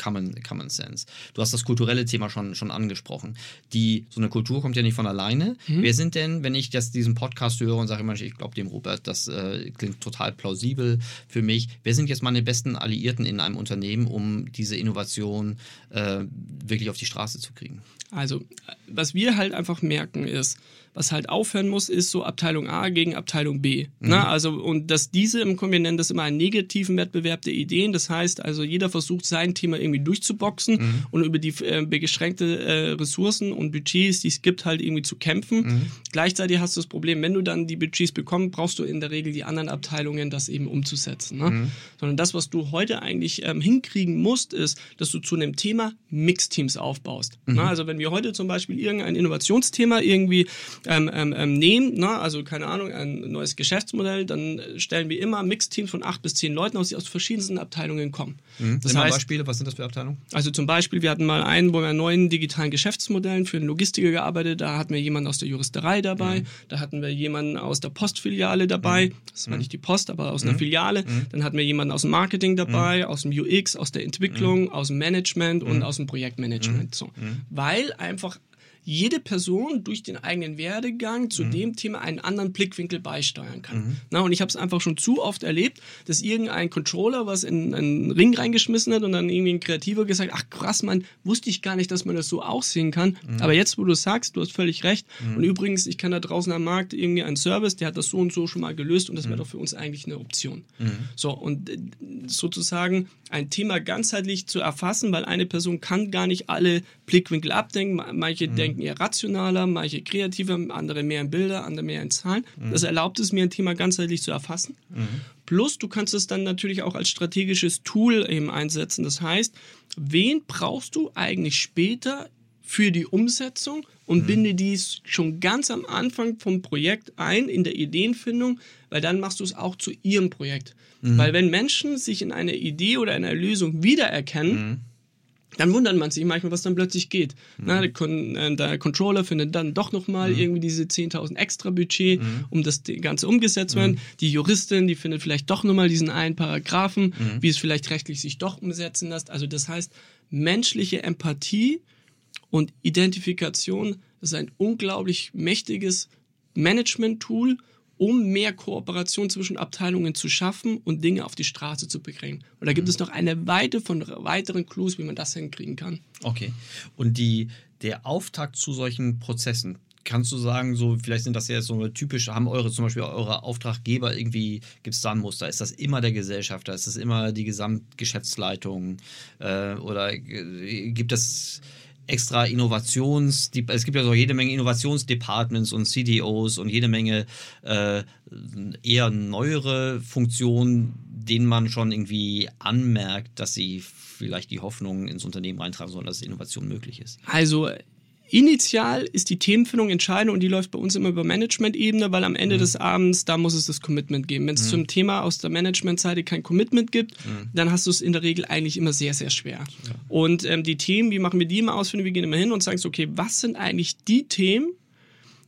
Common, Common Sense. Du hast das kulturelle Thema schon, schon angesprochen. Die, so eine Kultur kommt ja nicht von alleine. Wer sind denn, wenn ich das, diesen Podcast höre und sage immer, ich glaube dem Robert, das äh, klingt total plausibel für mich. Wer sind jetzt meine besten Alliierten in einem Unternehmen, um diese Innovation äh, wirklich auf die Straße zu kriegen? Also, äh, was wir halt einfach merken ist, was halt aufhören muss, ist so Abteilung A gegen Abteilung B. Na, also, und dass diese, im wir nennen das immer einen negativen Wettbewerb der Ideen. Das heißt, also jeder versucht sein Thema irgendwie durchzuboxen und über die äh, beschränkte äh, Ressourcen und Budgets, die es gibt, halt irgendwie zu kämpfen. Gleichzeitig hast du das Problem, wenn du dann die Budgets bekommst, brauchst du in der Regel die anderen Abteilungen, das eben umzusetzen. Ne? Sondern das, was du heute eigentlich ähm, hinkriegen musst, ist, dass du zu einem Thema Mixteams aufbaust. Na, also wenn wir heute zum Beispiel irgendein Innovationsthema irgendwie ähm, ähm, ähm, nehmen, na, also keine Ahnung, ein neues Geschäftsmodell, dann stellen wir immer Mixteams von acht bis zehn Leuten aus, die aus verschiedensten Abteilungen kommen. Das Das heißt, Beispiele, was sind das für Abteilungen? also zum Beispiel, wir hatten mal einen, wo wir an neuen digitalen Geschäftsmodellen für einen Logistiker gearbeitet. Da hatten wir jemanden aus der Juristerei dabei. Da hatten wir jemanden aus der Postfiliale dabei. Das war nicht die Post, aber aus einer Filiale. Dann hatten wir jemanden aus dem Marketing dabei, aus dem UX, aus der Entwicklung, aus dem Management und aus dem Projektmanagement. So. Weil einfach jede Person durch den eigenen Werdegang zu dem Thema einen anderen Blickwinkel beisteuern kann. Na, und ich habe es einfach schon zu oft erlebt, dass irgendein Controller was in einen Ring reingeschmissen hat und dann irgendwie ein Kreativer gesagt, ach krass, man, wusste ich gar nicht, dass man das so aussehen kann. Aber jetzt, wo du sagst, du hast völlig recht. Und übrigens, ich kann da draußen am Markt irgendwie einen Service, der hat das so und so schon mal gelöst und das wäre doch für uns eigentlich eine Option. So, und äh, sozusagen ein Thema ganzheitlich zu erfassen, weil eine Person kann gar nicht alle Blickwinkel abdenken. Ma- Manche denken eher rationaler, manche kreativer, andere mehr in Bilder, andere mehr in Zahlen. Das erlaubt es mir, ein Thema ganzheitlich zu erfassen. Plus, du kannst es dann natürlich auch als strategisches Tool eben einsetzen. Das heißt, wen brauchst du eigentlich später für die Umsetzung und binde dies schon ganz am Anfang vom Projekt ein, in der Ideenfindung, weil dann machst du es auch zu ihrem Projekt. Weil wenn Menschen sich in einer Idee oder einer Lösung wiedererkennen, dann wundert man sich manchmal, was dann plötzlich geht. Na, der, Con äh, der Controller findet dann doch nochmal irgendwie diese 10.000 extra Budget, um das Ganze umgesetzt zu werden. Die Juristin, die findet vielleicht doch nochmal diesen einen Paragraphen, wie es vielleicht rechtlich sich doch umsetzen lässt. Also das heißt, menschliche Empathie und Identifikation ist ein unglaublich mächtiges Management-Tool, um mehr Kooperation zwischen Abteilungen zu schaffen und Dinge auf die Straße zu bringen. Und da gibt es noch eine Weite von weiteren Clues, wie man das hinkriegen kann. Okay. Und die, der Auftakt zu solchen Prozessen, kannst du sagen, so vielleicht sind das ja so eine typische, haben eure zum Beispiel eure Auftraggeber irgendwie, gibt es da ein Muster? Ist das immer der Gesellschafter? Ist das immer die Gesamtgeschäftsleitung? Äh, oder gibt es extra Innovations, es gibt ja so jede Menge Innovationsdepartments und CDOs und jede Menge äh, eher neuere Funktionen, denen man schon irgendwie anmerkt, dass sie vielleicht die Hoffnung ins Unternehmen reintragen sollen, dass Innovation möglich ist. Also Initial ist die Themenfindung entscheidend und die läuft bei uns immer über Management-Ebene, weil am Ende mhm. des Abends, da muss es das Commitment geben. Wenn es mhm. zum Thema aus der Management-Seite kein Commitment gibt, mhm. dann hast du es in der Regel eigentlich immer sehr, sehr schwer. Ja. Und ähm, die Themen, wie machen wir die immer aus? Wir gehen immer hin und sagen so, okay, was sind eigentlich die Themen,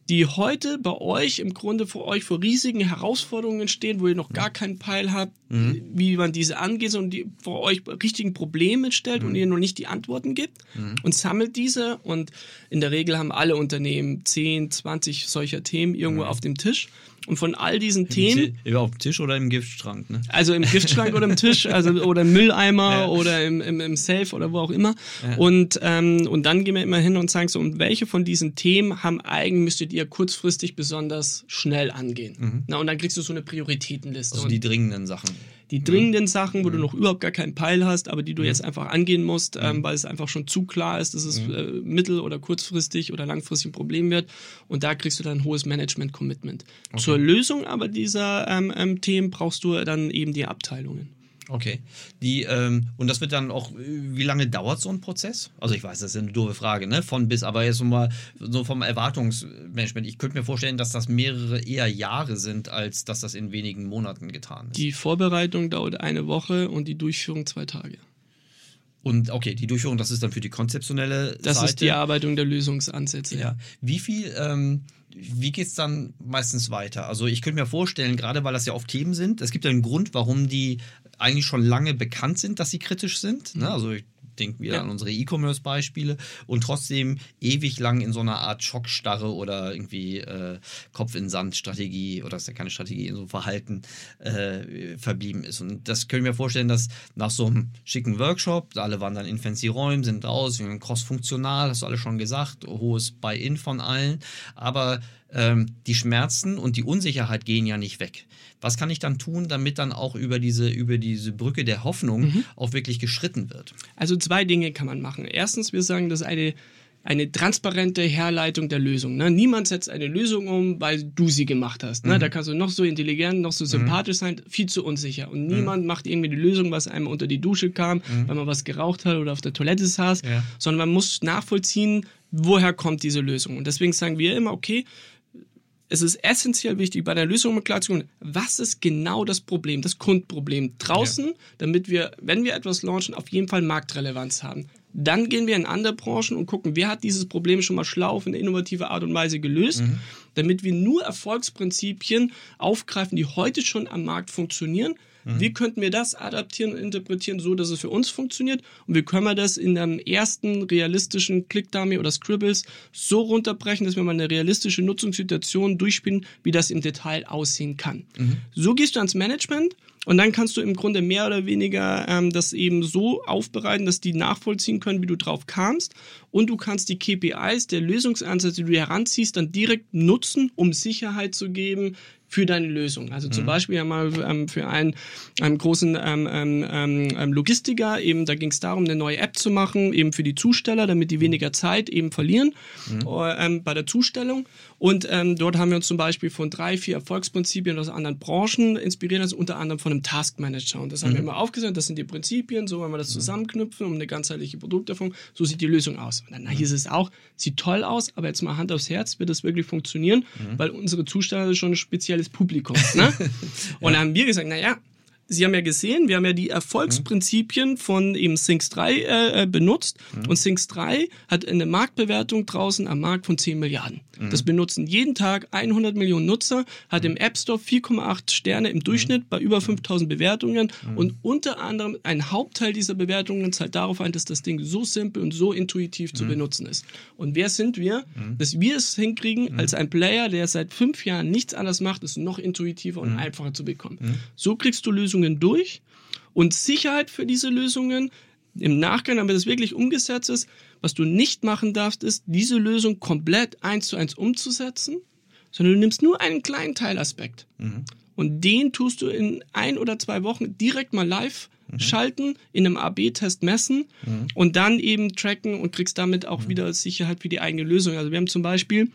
die heute bei euch im Grunde vor euch vor riesigen Herausforderungen stehen, wo ihr noch gar keinen Peil habt, mhm. wie man diese angeht und die vor euch richtigen Probleme stellt mhm. und ihr noch nicht die Antworten gibt mhm. und sammelt diese und in der Regel haben alle Unternehmen 10, 20 solcher Themen irgendwo mhm. auf dem Tisch und von all diesen Themen. Über auf dem Tisch oder im Giftschrank, ne? Also im Giftschrank oder im Tisch, also oder im Mülleimer ja. oder im, im, im Safe oder wo auch immer. Ja. Und, ähm, und dann gehen wir immer hin und sagen so, und welche von diesen Themen haben eigen, müsstet ihr kurzfristig besonders schnell angehen. Mhm. Na, und dann kriegst du so eine Prioritätenliste. Also die dringenden Sachen die mhm. dringenden Sachen, wo du mhm. noch überhaupt gar keinen Peil hast, aber die du jetzt einfach angehen musst, ähm, weil es einfach schon zu klar ist, dass es äh, mittel- oder kurzfristig oder langfristig ein Problem wird. Und da kriegst du dann ein hohes Management-Commitment. Okay. Zur Lösung aber dieser ähm, ähm, Themen brauchst du dann eben die Abteilungen. Okay. Die, ähm, und das wird dann auch, wie lange dauert so ein Prozess? Also ich weiß, das ist eine doofe Frage, ne? Von bis, aber jetzt so mal so vom Erwartungsmanagement. Ich könnte mir vorstellen, dass das mehrere eher Jahre sind, als dass das in wenigen Monaten getan ist. Die Vorbereitung dauert eine Woche und die Durchführung zwei Tage. Und okay, die Durchführung, das ist dann für die konzeptionelle das Seite. ist die Erarbeitung der Lösungsansätze. Ja. Wie viel, ähm, wie geht es dann meistens weiter? Also ich könnte mir vorstellen, gerade weil das ja oft Themen sind, es gibt ja einen Grund, warum die eigentlich schon lange bekannt sind, dass sie kritisch sind. Ne? Mhm. Also ich denke wieder ja. an unsere E-Commerce-Beispiele und trotzdem ewig lang in so einer Art Schockstarre oder irgendwie äh, Kopf in Sand-Strategie oder ist ja keine Strategie, in so einem Verhalten äh, verblieben ist. Und das können wir vorstellen, dass nach so einem schicken Workshop, alle waren dann in fancy Räumen, sind raus, cross-funktional, hast du alle schon gesagt, hohes Buy-in von allen, aber ähm, die Schmerzen und die Unsicherheit gehen ja nicht weg. Was kann ich dann tun, damit dann auch über diese, über diese Brücke der Hoffnung mhm. auch wirklich geschritten wird? Also zwei Dinge kann man machen. Erstens, wir sagen, das ist eine eine transparente Herleitung der Lösung. Ne? Niemand setzt eine Lösung um, weil du sie gemacht hast. Ne? Mhm. Da kannst du noch so intelligent, noch so mhm. sympathisch mhm. sein, viel zu unsicher. Und mhm. niemand macht irgendwie die Lösung, was einem unter die Dusche kam, mhm. weil man was geraucht hat oder auf der Toilette saß, ja. sondern man muss nachvollziehen, woher kommt diese Lösung. Und deswegen sagen wir immer, okay, es ist essentiell wichtig, bei der Lösung mal klarzukommen, was ist genau das Problem, das Kundproblem draußen, ja. damit wir, wenn wir etwas launchen, auf jeden Fall Marktrelevanz haben. Dann gehen wir in andere Branchen und gucken, wer hat dieses Problem schon mal schlau auf eine innovative Art und Weise gelöst, mhm. damit wir nur Erfolgsprinzipien aufgreifen, die heute schon am Markt funktionieren, Mhm. Wie könnten wir das adaptieren und interpretieren, so dass es für uns funktioniert? Und wie können wir das in einem ersten realistischen Click-Dummy oder Scribbles so runterbrechen, dass wir mal eine realistische Nutzungssituation durchspielen, wie das im Detail aussehen kann? Mhm. So gehst du ans Management und dann kannst du im Grunde mehr oder weniger ähm, das eben so aufbereiten, dass die nachvollziehen können, wie du drauf kamst. Und du kannst die KPIs der Lösungsansätze, die du heranziehst, dann direkt nutzen, um Sicherheit zu geben, für deine Lösung. Also zum mhm. Beispiel ja mal ähm, für einen, einen großen ähm, ähm, ähm Logistiker, eben da ging es darum, eine neue App zu machen, eben für die Zusteller, damit die weniger Zeit eben verlieren mhm. äh, bei der Zustellung. Und ähm, dort haben wir uns zum Beispiel von drei, vier Erfolgsprinzipien aus anderen Branchen inspiriert, also unter anderem von einem Taskmanager. Und das haben mhm. wir immer aufgesetzt, das sind die Prinzipien, so wollen wir das mhm. zusammenknüpfen, um eine ganzheitliche Produkterfahrung. So sieht die Lösung aus. Und dann hieß es auch, sieht toll aus, aber jetzt mal Hand aufs Herz, wird das wirklich funktionieren, mhm. weil unsere Zusteller schon ein spezielles Publikum. Ne? Und dann haben wir gesagt, naja, Sie haben ja gesehen, wir haben ja die Erfolgsprinzipien von eben Syncs 3 äh, äh, benutzt mhm. und Syncs 3 hat eine Marktbewertung draußen am Markt von 10 Milliarden. Mhm. Das benutzen jeden Tag 100 Millionen Nutzer, hat im App Store 4,8 Sterne im Durchschnitt mhm. bei über 5000 Bewertungen mhm. und unter anderem ein Hauptteil dieser Bewertungen zahlt darauf ein, dass das Ding so simpel und so intuitiv zu mhm. benutzen ist. Und wer sind wir, mhm. dass wir es hinkriegen, als ein Player, der seit fünf Jahren nichts anderes macht, es noch intuitiver und einfacher zu bekommen. So kriegst du Lösungen durch und Sicherheit für diese Lösungen im Nachgang, damit es wirklich umgesetzt ist, Was du nicht machen darfst, ist, diese Lösung komplett eins zu eins umzusetzen, sondern du nimmst nur einen kleinen Teilaspekt. Mhm. Und den tust du in ein oder zwei Wochen direkt mal live Mhm. schalten, in einem AB-Test messen und dann eben tracken und kriegst damit Mhm. auch wieder Sicherheit für die eigene Lösung. Also wir haben zum Beispiel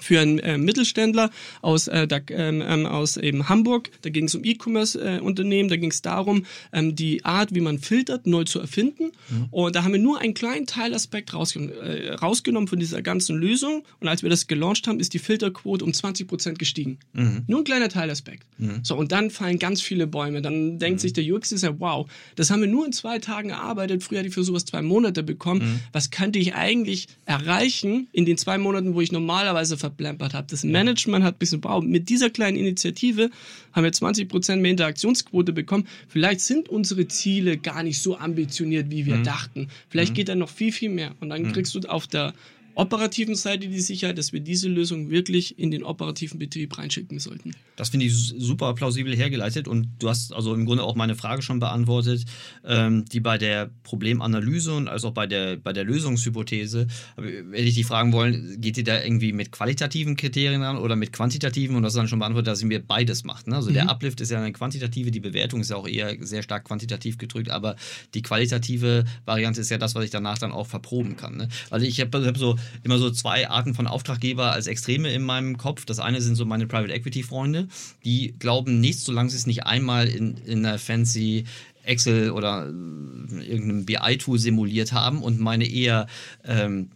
für einen äh, Mittelständler aus, äh, da, ähm, ähm, aus eben Hamburg. Da ging es um E-Commerce-Unternehmen, da ging es darum, ähm, die Art, wie man filtert, neu zu erfinden. Und da haben wir nur einen kleinen Teilaspekt rausgen äh, rausgenommen von dieser ganzen Lösung. Und als wir das gelauncht haben, ist die Filterquote um 20 Prozent gestiegen. Nur ein kleiner Teilaspekt. So, und dann fallen ganz viele Bäume. Dann denkt sich der UX-Designer, wow, das haben wir nur in zwei Tagen erarbeitet. Früher hatte ich für sowas zwei Monate bekommen. Was könnte ich eigentlich erreichen in den zwei Monaten, wo ich normalerweise verplempert habe? Das Management hat ein bisschen, wow, mit dieser kleinen Initiative haben wir 20 Prozent mehr Interaktionsquote bekommen. Vielleicht sind unsere Ziele gar nicht so ambitioniert, wie wir dachten. Vielleicht geht da noch viel, viel mehr. Und dann kriegst du auf der operativen Seite die Sicherheit, dass wir diese Lösung wirklich in den operativen Betrieb reinschicken sollten. Das finde ich super plausibel hergeleitet und du hast also im Grunde auch meine Frage schon beantwortet, ähm, die bei der Problemanalyse und als auch bei der, bei der Lösungshypothese, hätte ich dich fragen wollen, geht ihr da irgendwie mit qualitativen Kriterien an oder mit quantitativen und das ist dann schon beantwortet, dass ihr beides macht. Ne? Also der Uplift ist ja eine quantitative, die Bewertung ist ja auch eher sehr stark quantitativ gedrückt, aber die qualitative Variante ist ja das, was ich danach dann auch verproben kann. Ne? Also ich habe hab so immer so zwei Arten von Auftraggeber als Extreme in meinem Kopf. Das eine sind so meine Private Equity Freunde, die glauben nichts, solange sie es nicht einmal in, in einer fancy Excel oder äh, irgendeinem BI-Tool simuliert haben und meine eher ähm,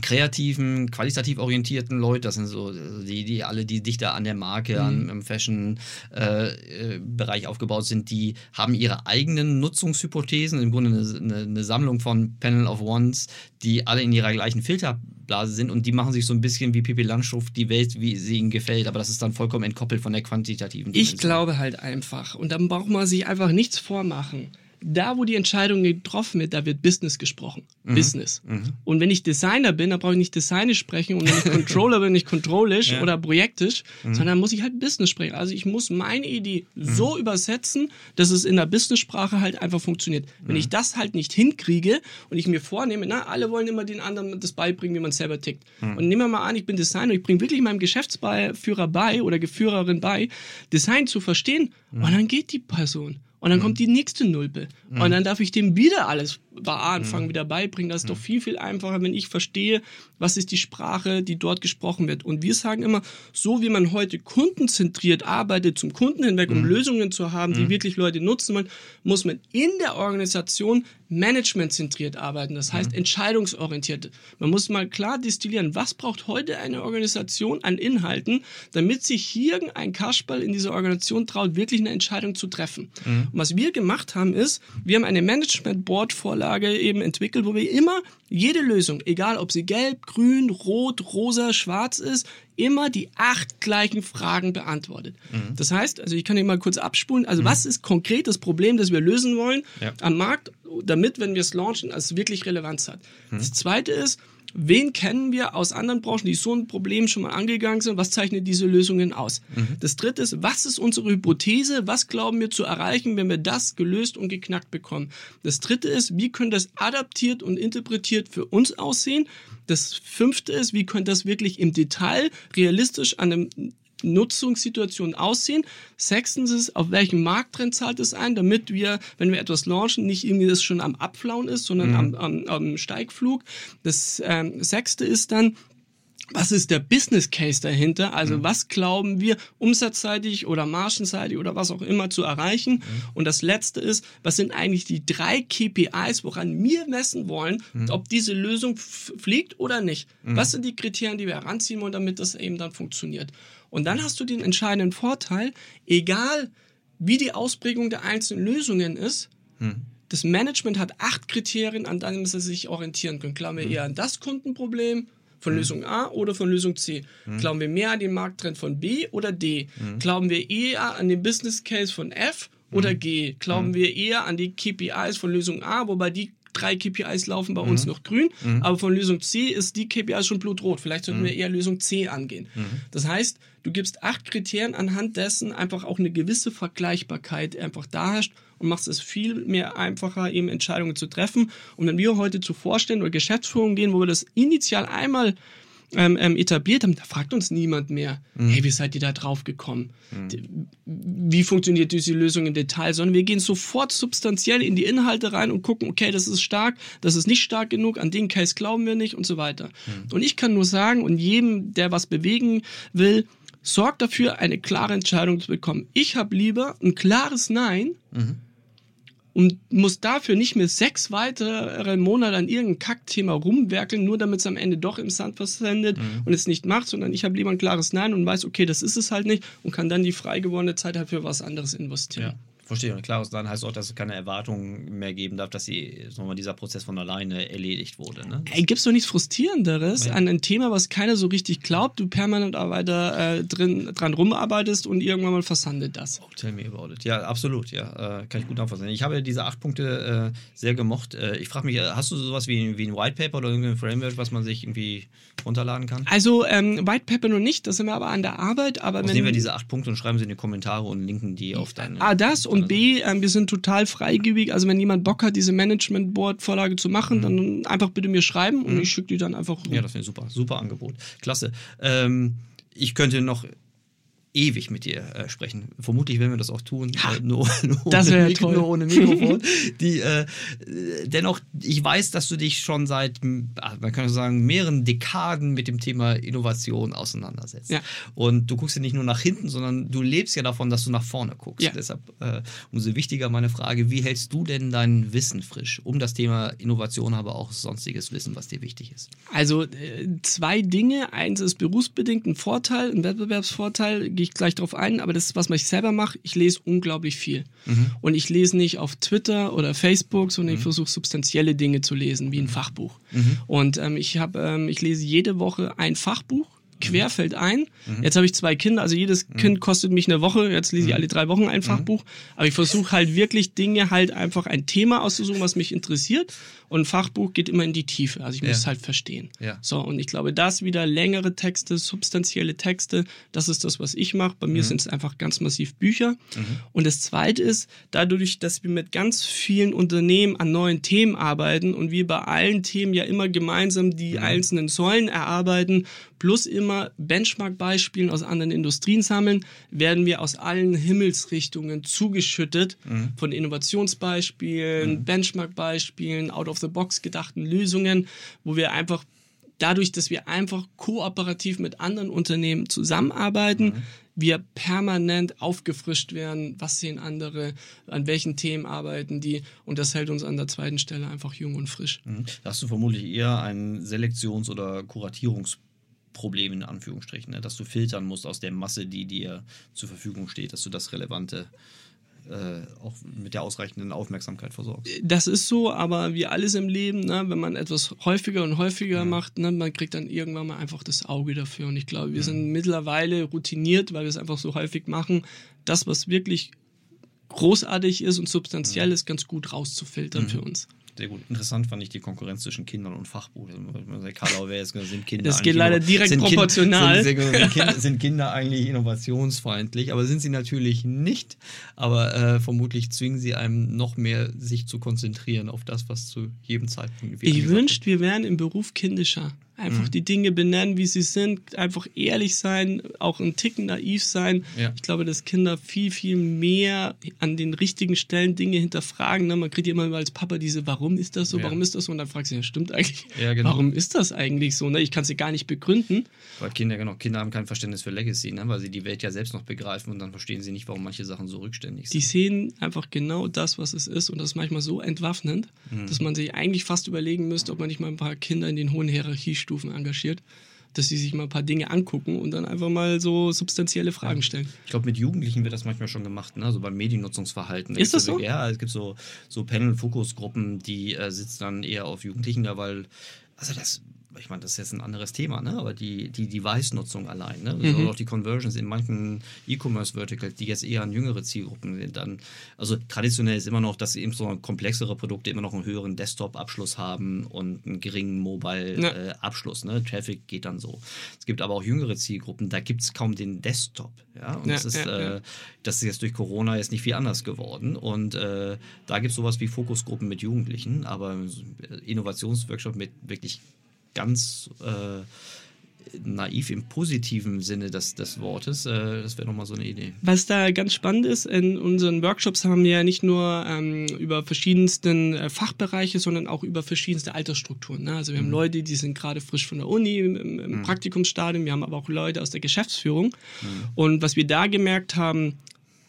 kreativen, qualitativ orientierten Leute, das sind so die, die alle, die dichter an der Marke, an, im Fashion-Bereich aufgebaut sind, die haben ihre eigenen Nutzungshypothesen, im Grunde eine, eine, eine Sammlung von Panel of Ones, die alle in ihrer gleichen Filterblase sind und die machen sich so ein bisschen wie Pippi Landschrift die Welt, wie sie ihnen gefällt, aber das ist dann vollkommen entkoppelt von der quantitativen Ich Dimension. glaube halt einfach, und dann braucht man sich einfach nichts vormachen. Da, wo die Entscheidung getroffen wird, da wird Business gesprochen. Business. Und wenn ich Designer bin, dann brauche ich nicht designisch sprechen und wenn ich Controller bin, nicht controllisch oder projektisch, sondern muss ich halt Business sprechen. Also ich muss meine Idee so übersetzen, dass es in der Business-Sprache halt einfach funktioniert. Wenn ich das halt nicht hinkriege und ich mir vornehme, na, alle wollen immer den anderen das beibringen, wie man selber tickt. Und nehmen wir mal an, ich bin Designer, ich bringe wirklich meinem Geschäftsführer bei oder Geführerin bei, Design zu verstehen und dann geht die Person. Und dann kommt die nächste Nulpe. Und dann darf ich dem wieder alles bei A anfangen, wieder beibringen. Das ist doch viel, viel einfacher, wenn ich verstehe, was ist die Sprache, die dort gesprochen wird. Und wir sagen immer, so wie man heute kundenzentriert arbeitet, zum Kunden hinweg, um Lösungen zu haben, die wirklich Leute nutzen wollen, muss man in der Organisation managementzentriert arbeiten. Das heißt, entscheidungsorientiert. Man muss mal klar destillieren, was braucht heute eine Organisation an Inhalten, damit sich hier ein Kasperl in dieser Organisation traut, wirklich eine Entscheidung zu treffen. Und was wir gemacht haben, ist, wir haben eine Management-Board-Vorlage eben entwickelt, wo wir immer jede Lösung, egal ob sie gelb, grün, rot, rosa, schwarz ist, immer die acht gleichen Fragen beantwortet. Das heißt, also ich kann hier mal kurz abspulen, also was ist konkret das Problem, das wir lösen wollen Ja. am Markt, damit, wenn wir es launchen, es wirklich Relevanz hat. Das zweite ist, Wen kennen wir aus anderen Branchen, die so ein Problem schon mal angegangen sind? Was zeichnet diese Lösungen aus? Das dritte ist, was ist unsere Hypothese? Was glauben wir zu erreichen, wenn wir das gelöst und geknackt bekommen? Das dritte ist, wie könnte das adaptiert und interpretiert für uns aussehen? Das fünfte ist, wie könnte das wirklich im Detail realistisch an einem Nutzungssituation aussehen. Sechstens ist, auf welchen Markttrend zahlt es ein, damit wir, wenn wir etwas launchen, nicht irgendwie das schon am Abflauen ist, sondern am, am, am Steigflug. Das ähm, sechste ist dann, was ist der Business Case dahinter? Also was glauben wir umsatzseitig oder margenseitig oder was auch immer zu erreichen? Und das letzte ist, was sind eigentlich die drei KPIs, woran wir messen wollen, ob diese Lösung fliegt oder nicht? Was sind die Kriterien, die wir heranziehen wollen, damit das eben dann funktioniert? Und dann hast du den entscheidenden Vorteil, egal wie die Ausprägung der einzelnen Lösungen ist, das Management hat acht Kriterien, an denen sie sich orientieren können. Glauben wir eher an das Kundenproblem von Lösung A oder von Lösung C? Glauben wir mehr an den Markttrend von B oder D? Glauben wir eher an den Business Case von F oder G? Glauben wir eher an die KPIs von Lösung A, wobei die drei KPIs laufen bei uns noch grün, aber von Lösung C ist die KPI schon blutrot. Vielleicht sollten wir eher Lösung C angehen. Das heißt, du gibst acht Kriterien, anhand dessen einfach auch eine gewisse Vergleichbarkeit einfach da herrscht und machst es viel mehr einfacher, eben Entscheidungen zu treffen. Und wenn wir heute zu Vorständen oder Geschäftsführungen gehen, wo wir das initial einmal ähm, ähm, etabliert haben, da fragt uns niemand mehr, hey, wie seid ihr da drauf gekommen? D- Wie funktioniert diese Lösung im Detail? Sondern wir gehen sofort substanziell in die Inhalte rein und gucken, okay, das ist stark, das ist nicht stark genug, an den Case glauben wir nicht und so weiter. Und ich kann nur sagen, und jedem, der was bewegen will, sorgt dafür, eine klare Entscheidung zu bekommen. Ich habe lieber ein klares Nein und muss dafür nicht mehr sechs weitere Monate an irgendeinem Kackthema rumwerkeln, nur damit es am Ende doch im Sand versendet und es nicht macht, sondern ich habe lieber ein klares Nein und weiß, okay, das ist es halt nicht und kann dann die frei gewordene Zeit halt für was anderes investieren. Ja, verstehe. Und klares Nein heißt auch, dass es keine Erwartungen mehr geben darf, dass wir mal, dieser Prozess von alleine erledigt wurde. Ne? Ey, gibt's doch nichts Frustrierenderes Ja. an ein Thema, was keiner so richtig glaubt, du permanent weiter äh, drin, dran rumarbeitest und irgendwann mal versandet das. Tell me about it. Ja, absolut. Ja, äh, kann ich gut nachvollziehen. Ich habe diese acht Punkte äh, sehr gemocht. Äh, ich frage mich, äh, hast du sowas wie, wie ein White Paper oder irgendein Framework, was man sich irgendwie runterladen kann? Also ähm, White Paper noch nicht, das sind wir aber an der Arbeit, aber Also wenn nehmen wir diese acht Punkte und schreiben sie in die Kommentare und linken die auf deine. A, das und B, ähm, wir sind total freigebig. Also wenn jemand Bock hat, diese Management Board Vorlage zu machen, dann einfach bitte mir schreiben und ich schicke die dann einfach rum. Ja, das wäre super. Super Angebot. Klasse. Ähm, ich könnte noch ewig mit dir äh, sprechen. Vermutlich werden wir das auch tun. Ja, äh, nur, nur, das ohne Mik- toll. nur ohne Mikrofon. Die, äh, dennoch, ich weiß, dass du dich schon seit, ah, man kann sagen, mehreren Dekaden mit dem Thema Innovation auseinandersetzt. Ja. Und du guckst ja nicht nur nach hinten, sondern du lebst ja davon, dass du nach vorne guckst. Ja. Deshalb äh, umso wichtiger meine Frage, wie hältst du denn dein Wissen frisch um das Thema Innovation, aber auch sonstiges Wissen, was dir wichtig ist? Also äh, zwei Dinge. Eins ist berufsbedingt ein Vorteil, ein Wettbewerbsvorteil, gehe ich gleich drauf ein, aber das ist, was ich selber mache, ich lese unglaublich viel. Und ich lese nicht auf Twitter oder Facebook, sondern ich versuche substanzielle Dinge zu lesen, wie ein Fachbuch. Und ähm, ich habe, ähm, ich lese jede Woche ein Fachbuch. Querfeld ein. Jetzt habe ich zwei Kinder, also jedes Kind kostet mich eine Woche. Jetzt lese ich alle drei Wochen ein Fachbuch. Aber ich versuche halt wirklich Dinge halt einfach ein Thema auszusuchen, was mich interessiert. Und ein Fachbuch geht immer in die Tiefe. Also ich muss Ja. es halt verstehen. Ja. So, und ich glaube, das wieder längere Texte, substanzielle Texte, das ist das, was ich mache. Bei mir sind es einfach ganz massiv Bücher. Und das zweite ist, dadurch, dass wir mit ganz vielen Unternehmen an neuen Themen arbeiten und wir bei allen Themen ja immer gemeinsam die einzelnen Säulen erarbeiten, plus immer Benchmark-Beispielen aus anderen Industrien sammeln, werden wir aus allen Himmelsrichtungen zugeschüttet. Von Innovationsbeispielen, Benchmark-Beispielen, out-of-the-box gedachten Lösungen, wo wir einfach dadurch, dass wir einfach kooperativ mit anderen Unternehmen zusammenarbeiten, wir permanent aufgefrischt werden, was sehen andere, an welchen Themen arbeiten die. Und das hält uns an der zweiten Stelle einfach jung und frisch. Mhm. Da hast du vermutlich eher ein Selektions- oder Kuratierungsproblem in Anführungsstrichen, ne? dass du filtern musst aus der Masse, die dir zur Verfügung steht, dass du das Relevante äh, auch mit der ausreichenden Aufmerksamkeit versorgst. Das ist so, aber wie alles im Leben, ne, wenn man etwas häufiger und häufiger macht, ne, man kriegt dann irgendwann mal einfach das Auge dafür. Und ich glaube, wir sind mittlerweile routiniert, weil wir es einfach so häufig machen, das, was wirklich großartig ist und substanziell ist, ganz gut rauszufiltern für uns. Sehr gut. Interessant fand ich die Konkurrenz zwischen Kindern und Fachbuch. Also, Karlau wäre jetzt sind Kinder Das geht leider direkt sind Kind- proportional. Sind, sind, Kinder, sind Kinder eigentlich innovationsfeindlich, aber sind sie natürlich nicht. Aber äh, vermutlich zwingen sie einem noch mehr, sich zu konzentrieren auf das, was zu jedem Zeitpunkt. Ich wünschte, wir wären im Beruf kindischer. Einfach die Dinge benennen, wie sie sind, einfach ehrlich sein, auch ein Ticken naiv sein. Ja. Ich glaube, dass Kinder viel, viel mehr an den richtigen Stellen Dinge hinterfragen. Ne? Man kriegt ja immer als Papa diese, warum ist das so, Ja. warum ist das so? Und dann fragst du, ja, stimmt eigentlich, Ja, genau. warum ist das eigentlich so? Ne? Ich kann es dir gar nicht begründen. Weil Kinder, genau, Kinder haben kein Verständnis für Legacy, ne? weil sie die Welt ja selbst noch begreifen und dann verstehen sie nicht, warum manche Sachen so rückständig Die sind. sehen einfach genau das, was es ist. Und das ist manchmal so entwaffnend, Mhm. dass man sich eigentlich fast überlegen müsste, ob man nicht mal ein paar Kinder in den hohen Hierarchiestufen engagiert, dass sie sich mal ein paar Dinge angucken und dann einfach mal so substanzielle Fragen stellen. Ich glaube, mit Jugendlichen wird das manchmal schon gemacht, ne? also beim Mediennutzungsverhalten. Ist das so? Ja, es gibt so, so Panel-Fokusgruppen, die äh, sitzen dann eher auf Jugendlichen da, weil, also das ich meine, das ist jetzt ein anderes Thema, ne? aber die, die Device-Nutzung allein, ne? also mhm. auch die Conversions in manchen E-Commerce-Verticals, die jetzt eher an jüngere Zielgruppen sind, dann, also traditionell ist immer noch, dass eben so komplexere Produkte immer noch einen höheren Desktop-Abschluss haben und einen geringen Mobile-Abschluss. Ja. Äh, ne? Traffic geht dann so. Es gibt aber auch jüngere Zielgruppen, da gibt es kaum den Desktop. Ja? Und ja, das, ist, äh, das ist jetzt durch Corona jetzt nicht viel anders geworden. Und äh, da gibt es sowas wie Fokusgruppen mit Jugendlichen, aber Innovationsworkshop mit wirklich ganz äh, naiv im positiven Sinne des, des Wortes. Äh, das wäre nochmal so eine Idee. Was da ganz spannend ist, in unseren Workshops haben wir ja nicht nur ähm, über verschiedensten äh, Fachbereiche, sondern auch über verschiedenste Altersstrukturen. Ne? Also wir haben mhm. Leute, die sind gerade frisch von der Uni im, im mhm. Praktikumsstadium, wir haben aber auch Leute aus der Geschäftsführung. Mhm. Und was wir da gemerkt haben,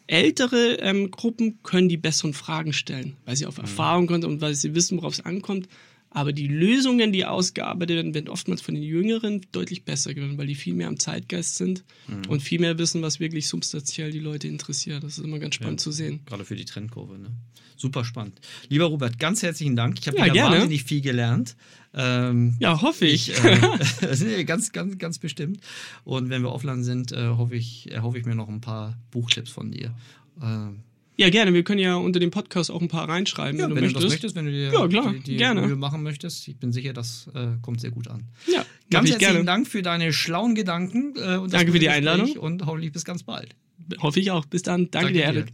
ältere ähm, Gruppen können die besseren Fragen stellen, weil sie auf mhm. Erfahrung kommen und weil sie wissen, worauf es ankommt. Aber die Lösungen, die ausgearbeitet werden, werden oftmals von den Jüngeren deutlich besser geworden, weil die viel mehr am Zeitgeist sind mhm. und viel mehr wissen, was wirklich substanziell die Leute interessiert. Das ist immer ganz spannend ja, zu sehen. Gerade für die Trendkurve. Ne? Super spannend. Lieber Robert, ganz herzlichen Dank. Ich habe ja, wieder gerne. wahnsinnig viel gelernt. Ähm, ja, hoffe ich. ich äh, ganz, ganz, ganz bestimmt. Und wenn wir offline sind, äh, hoffe ich, äh, hoffe ich mir noch ein paar Buchtipps von dir. Ähm, ja, gerne. Wir können ja unter dem Podcast auch ein paar reinschreiben, ja, wenn, du, wenn möchtest. du das möchtest. Wenn du dir ja, klar, die, die gerne. Mühe machen möchtest. Ich bin sicher, das äh, kommt sehr gut an. Ja, ganz herzlichen gerne. Dank für deine schlauen Gedanken. Äh, und Danke für die Einladung. Und hoffentlich bis ganz bald. Hoffe ich auch. Bis dann. Danke, Danke dir, Erik.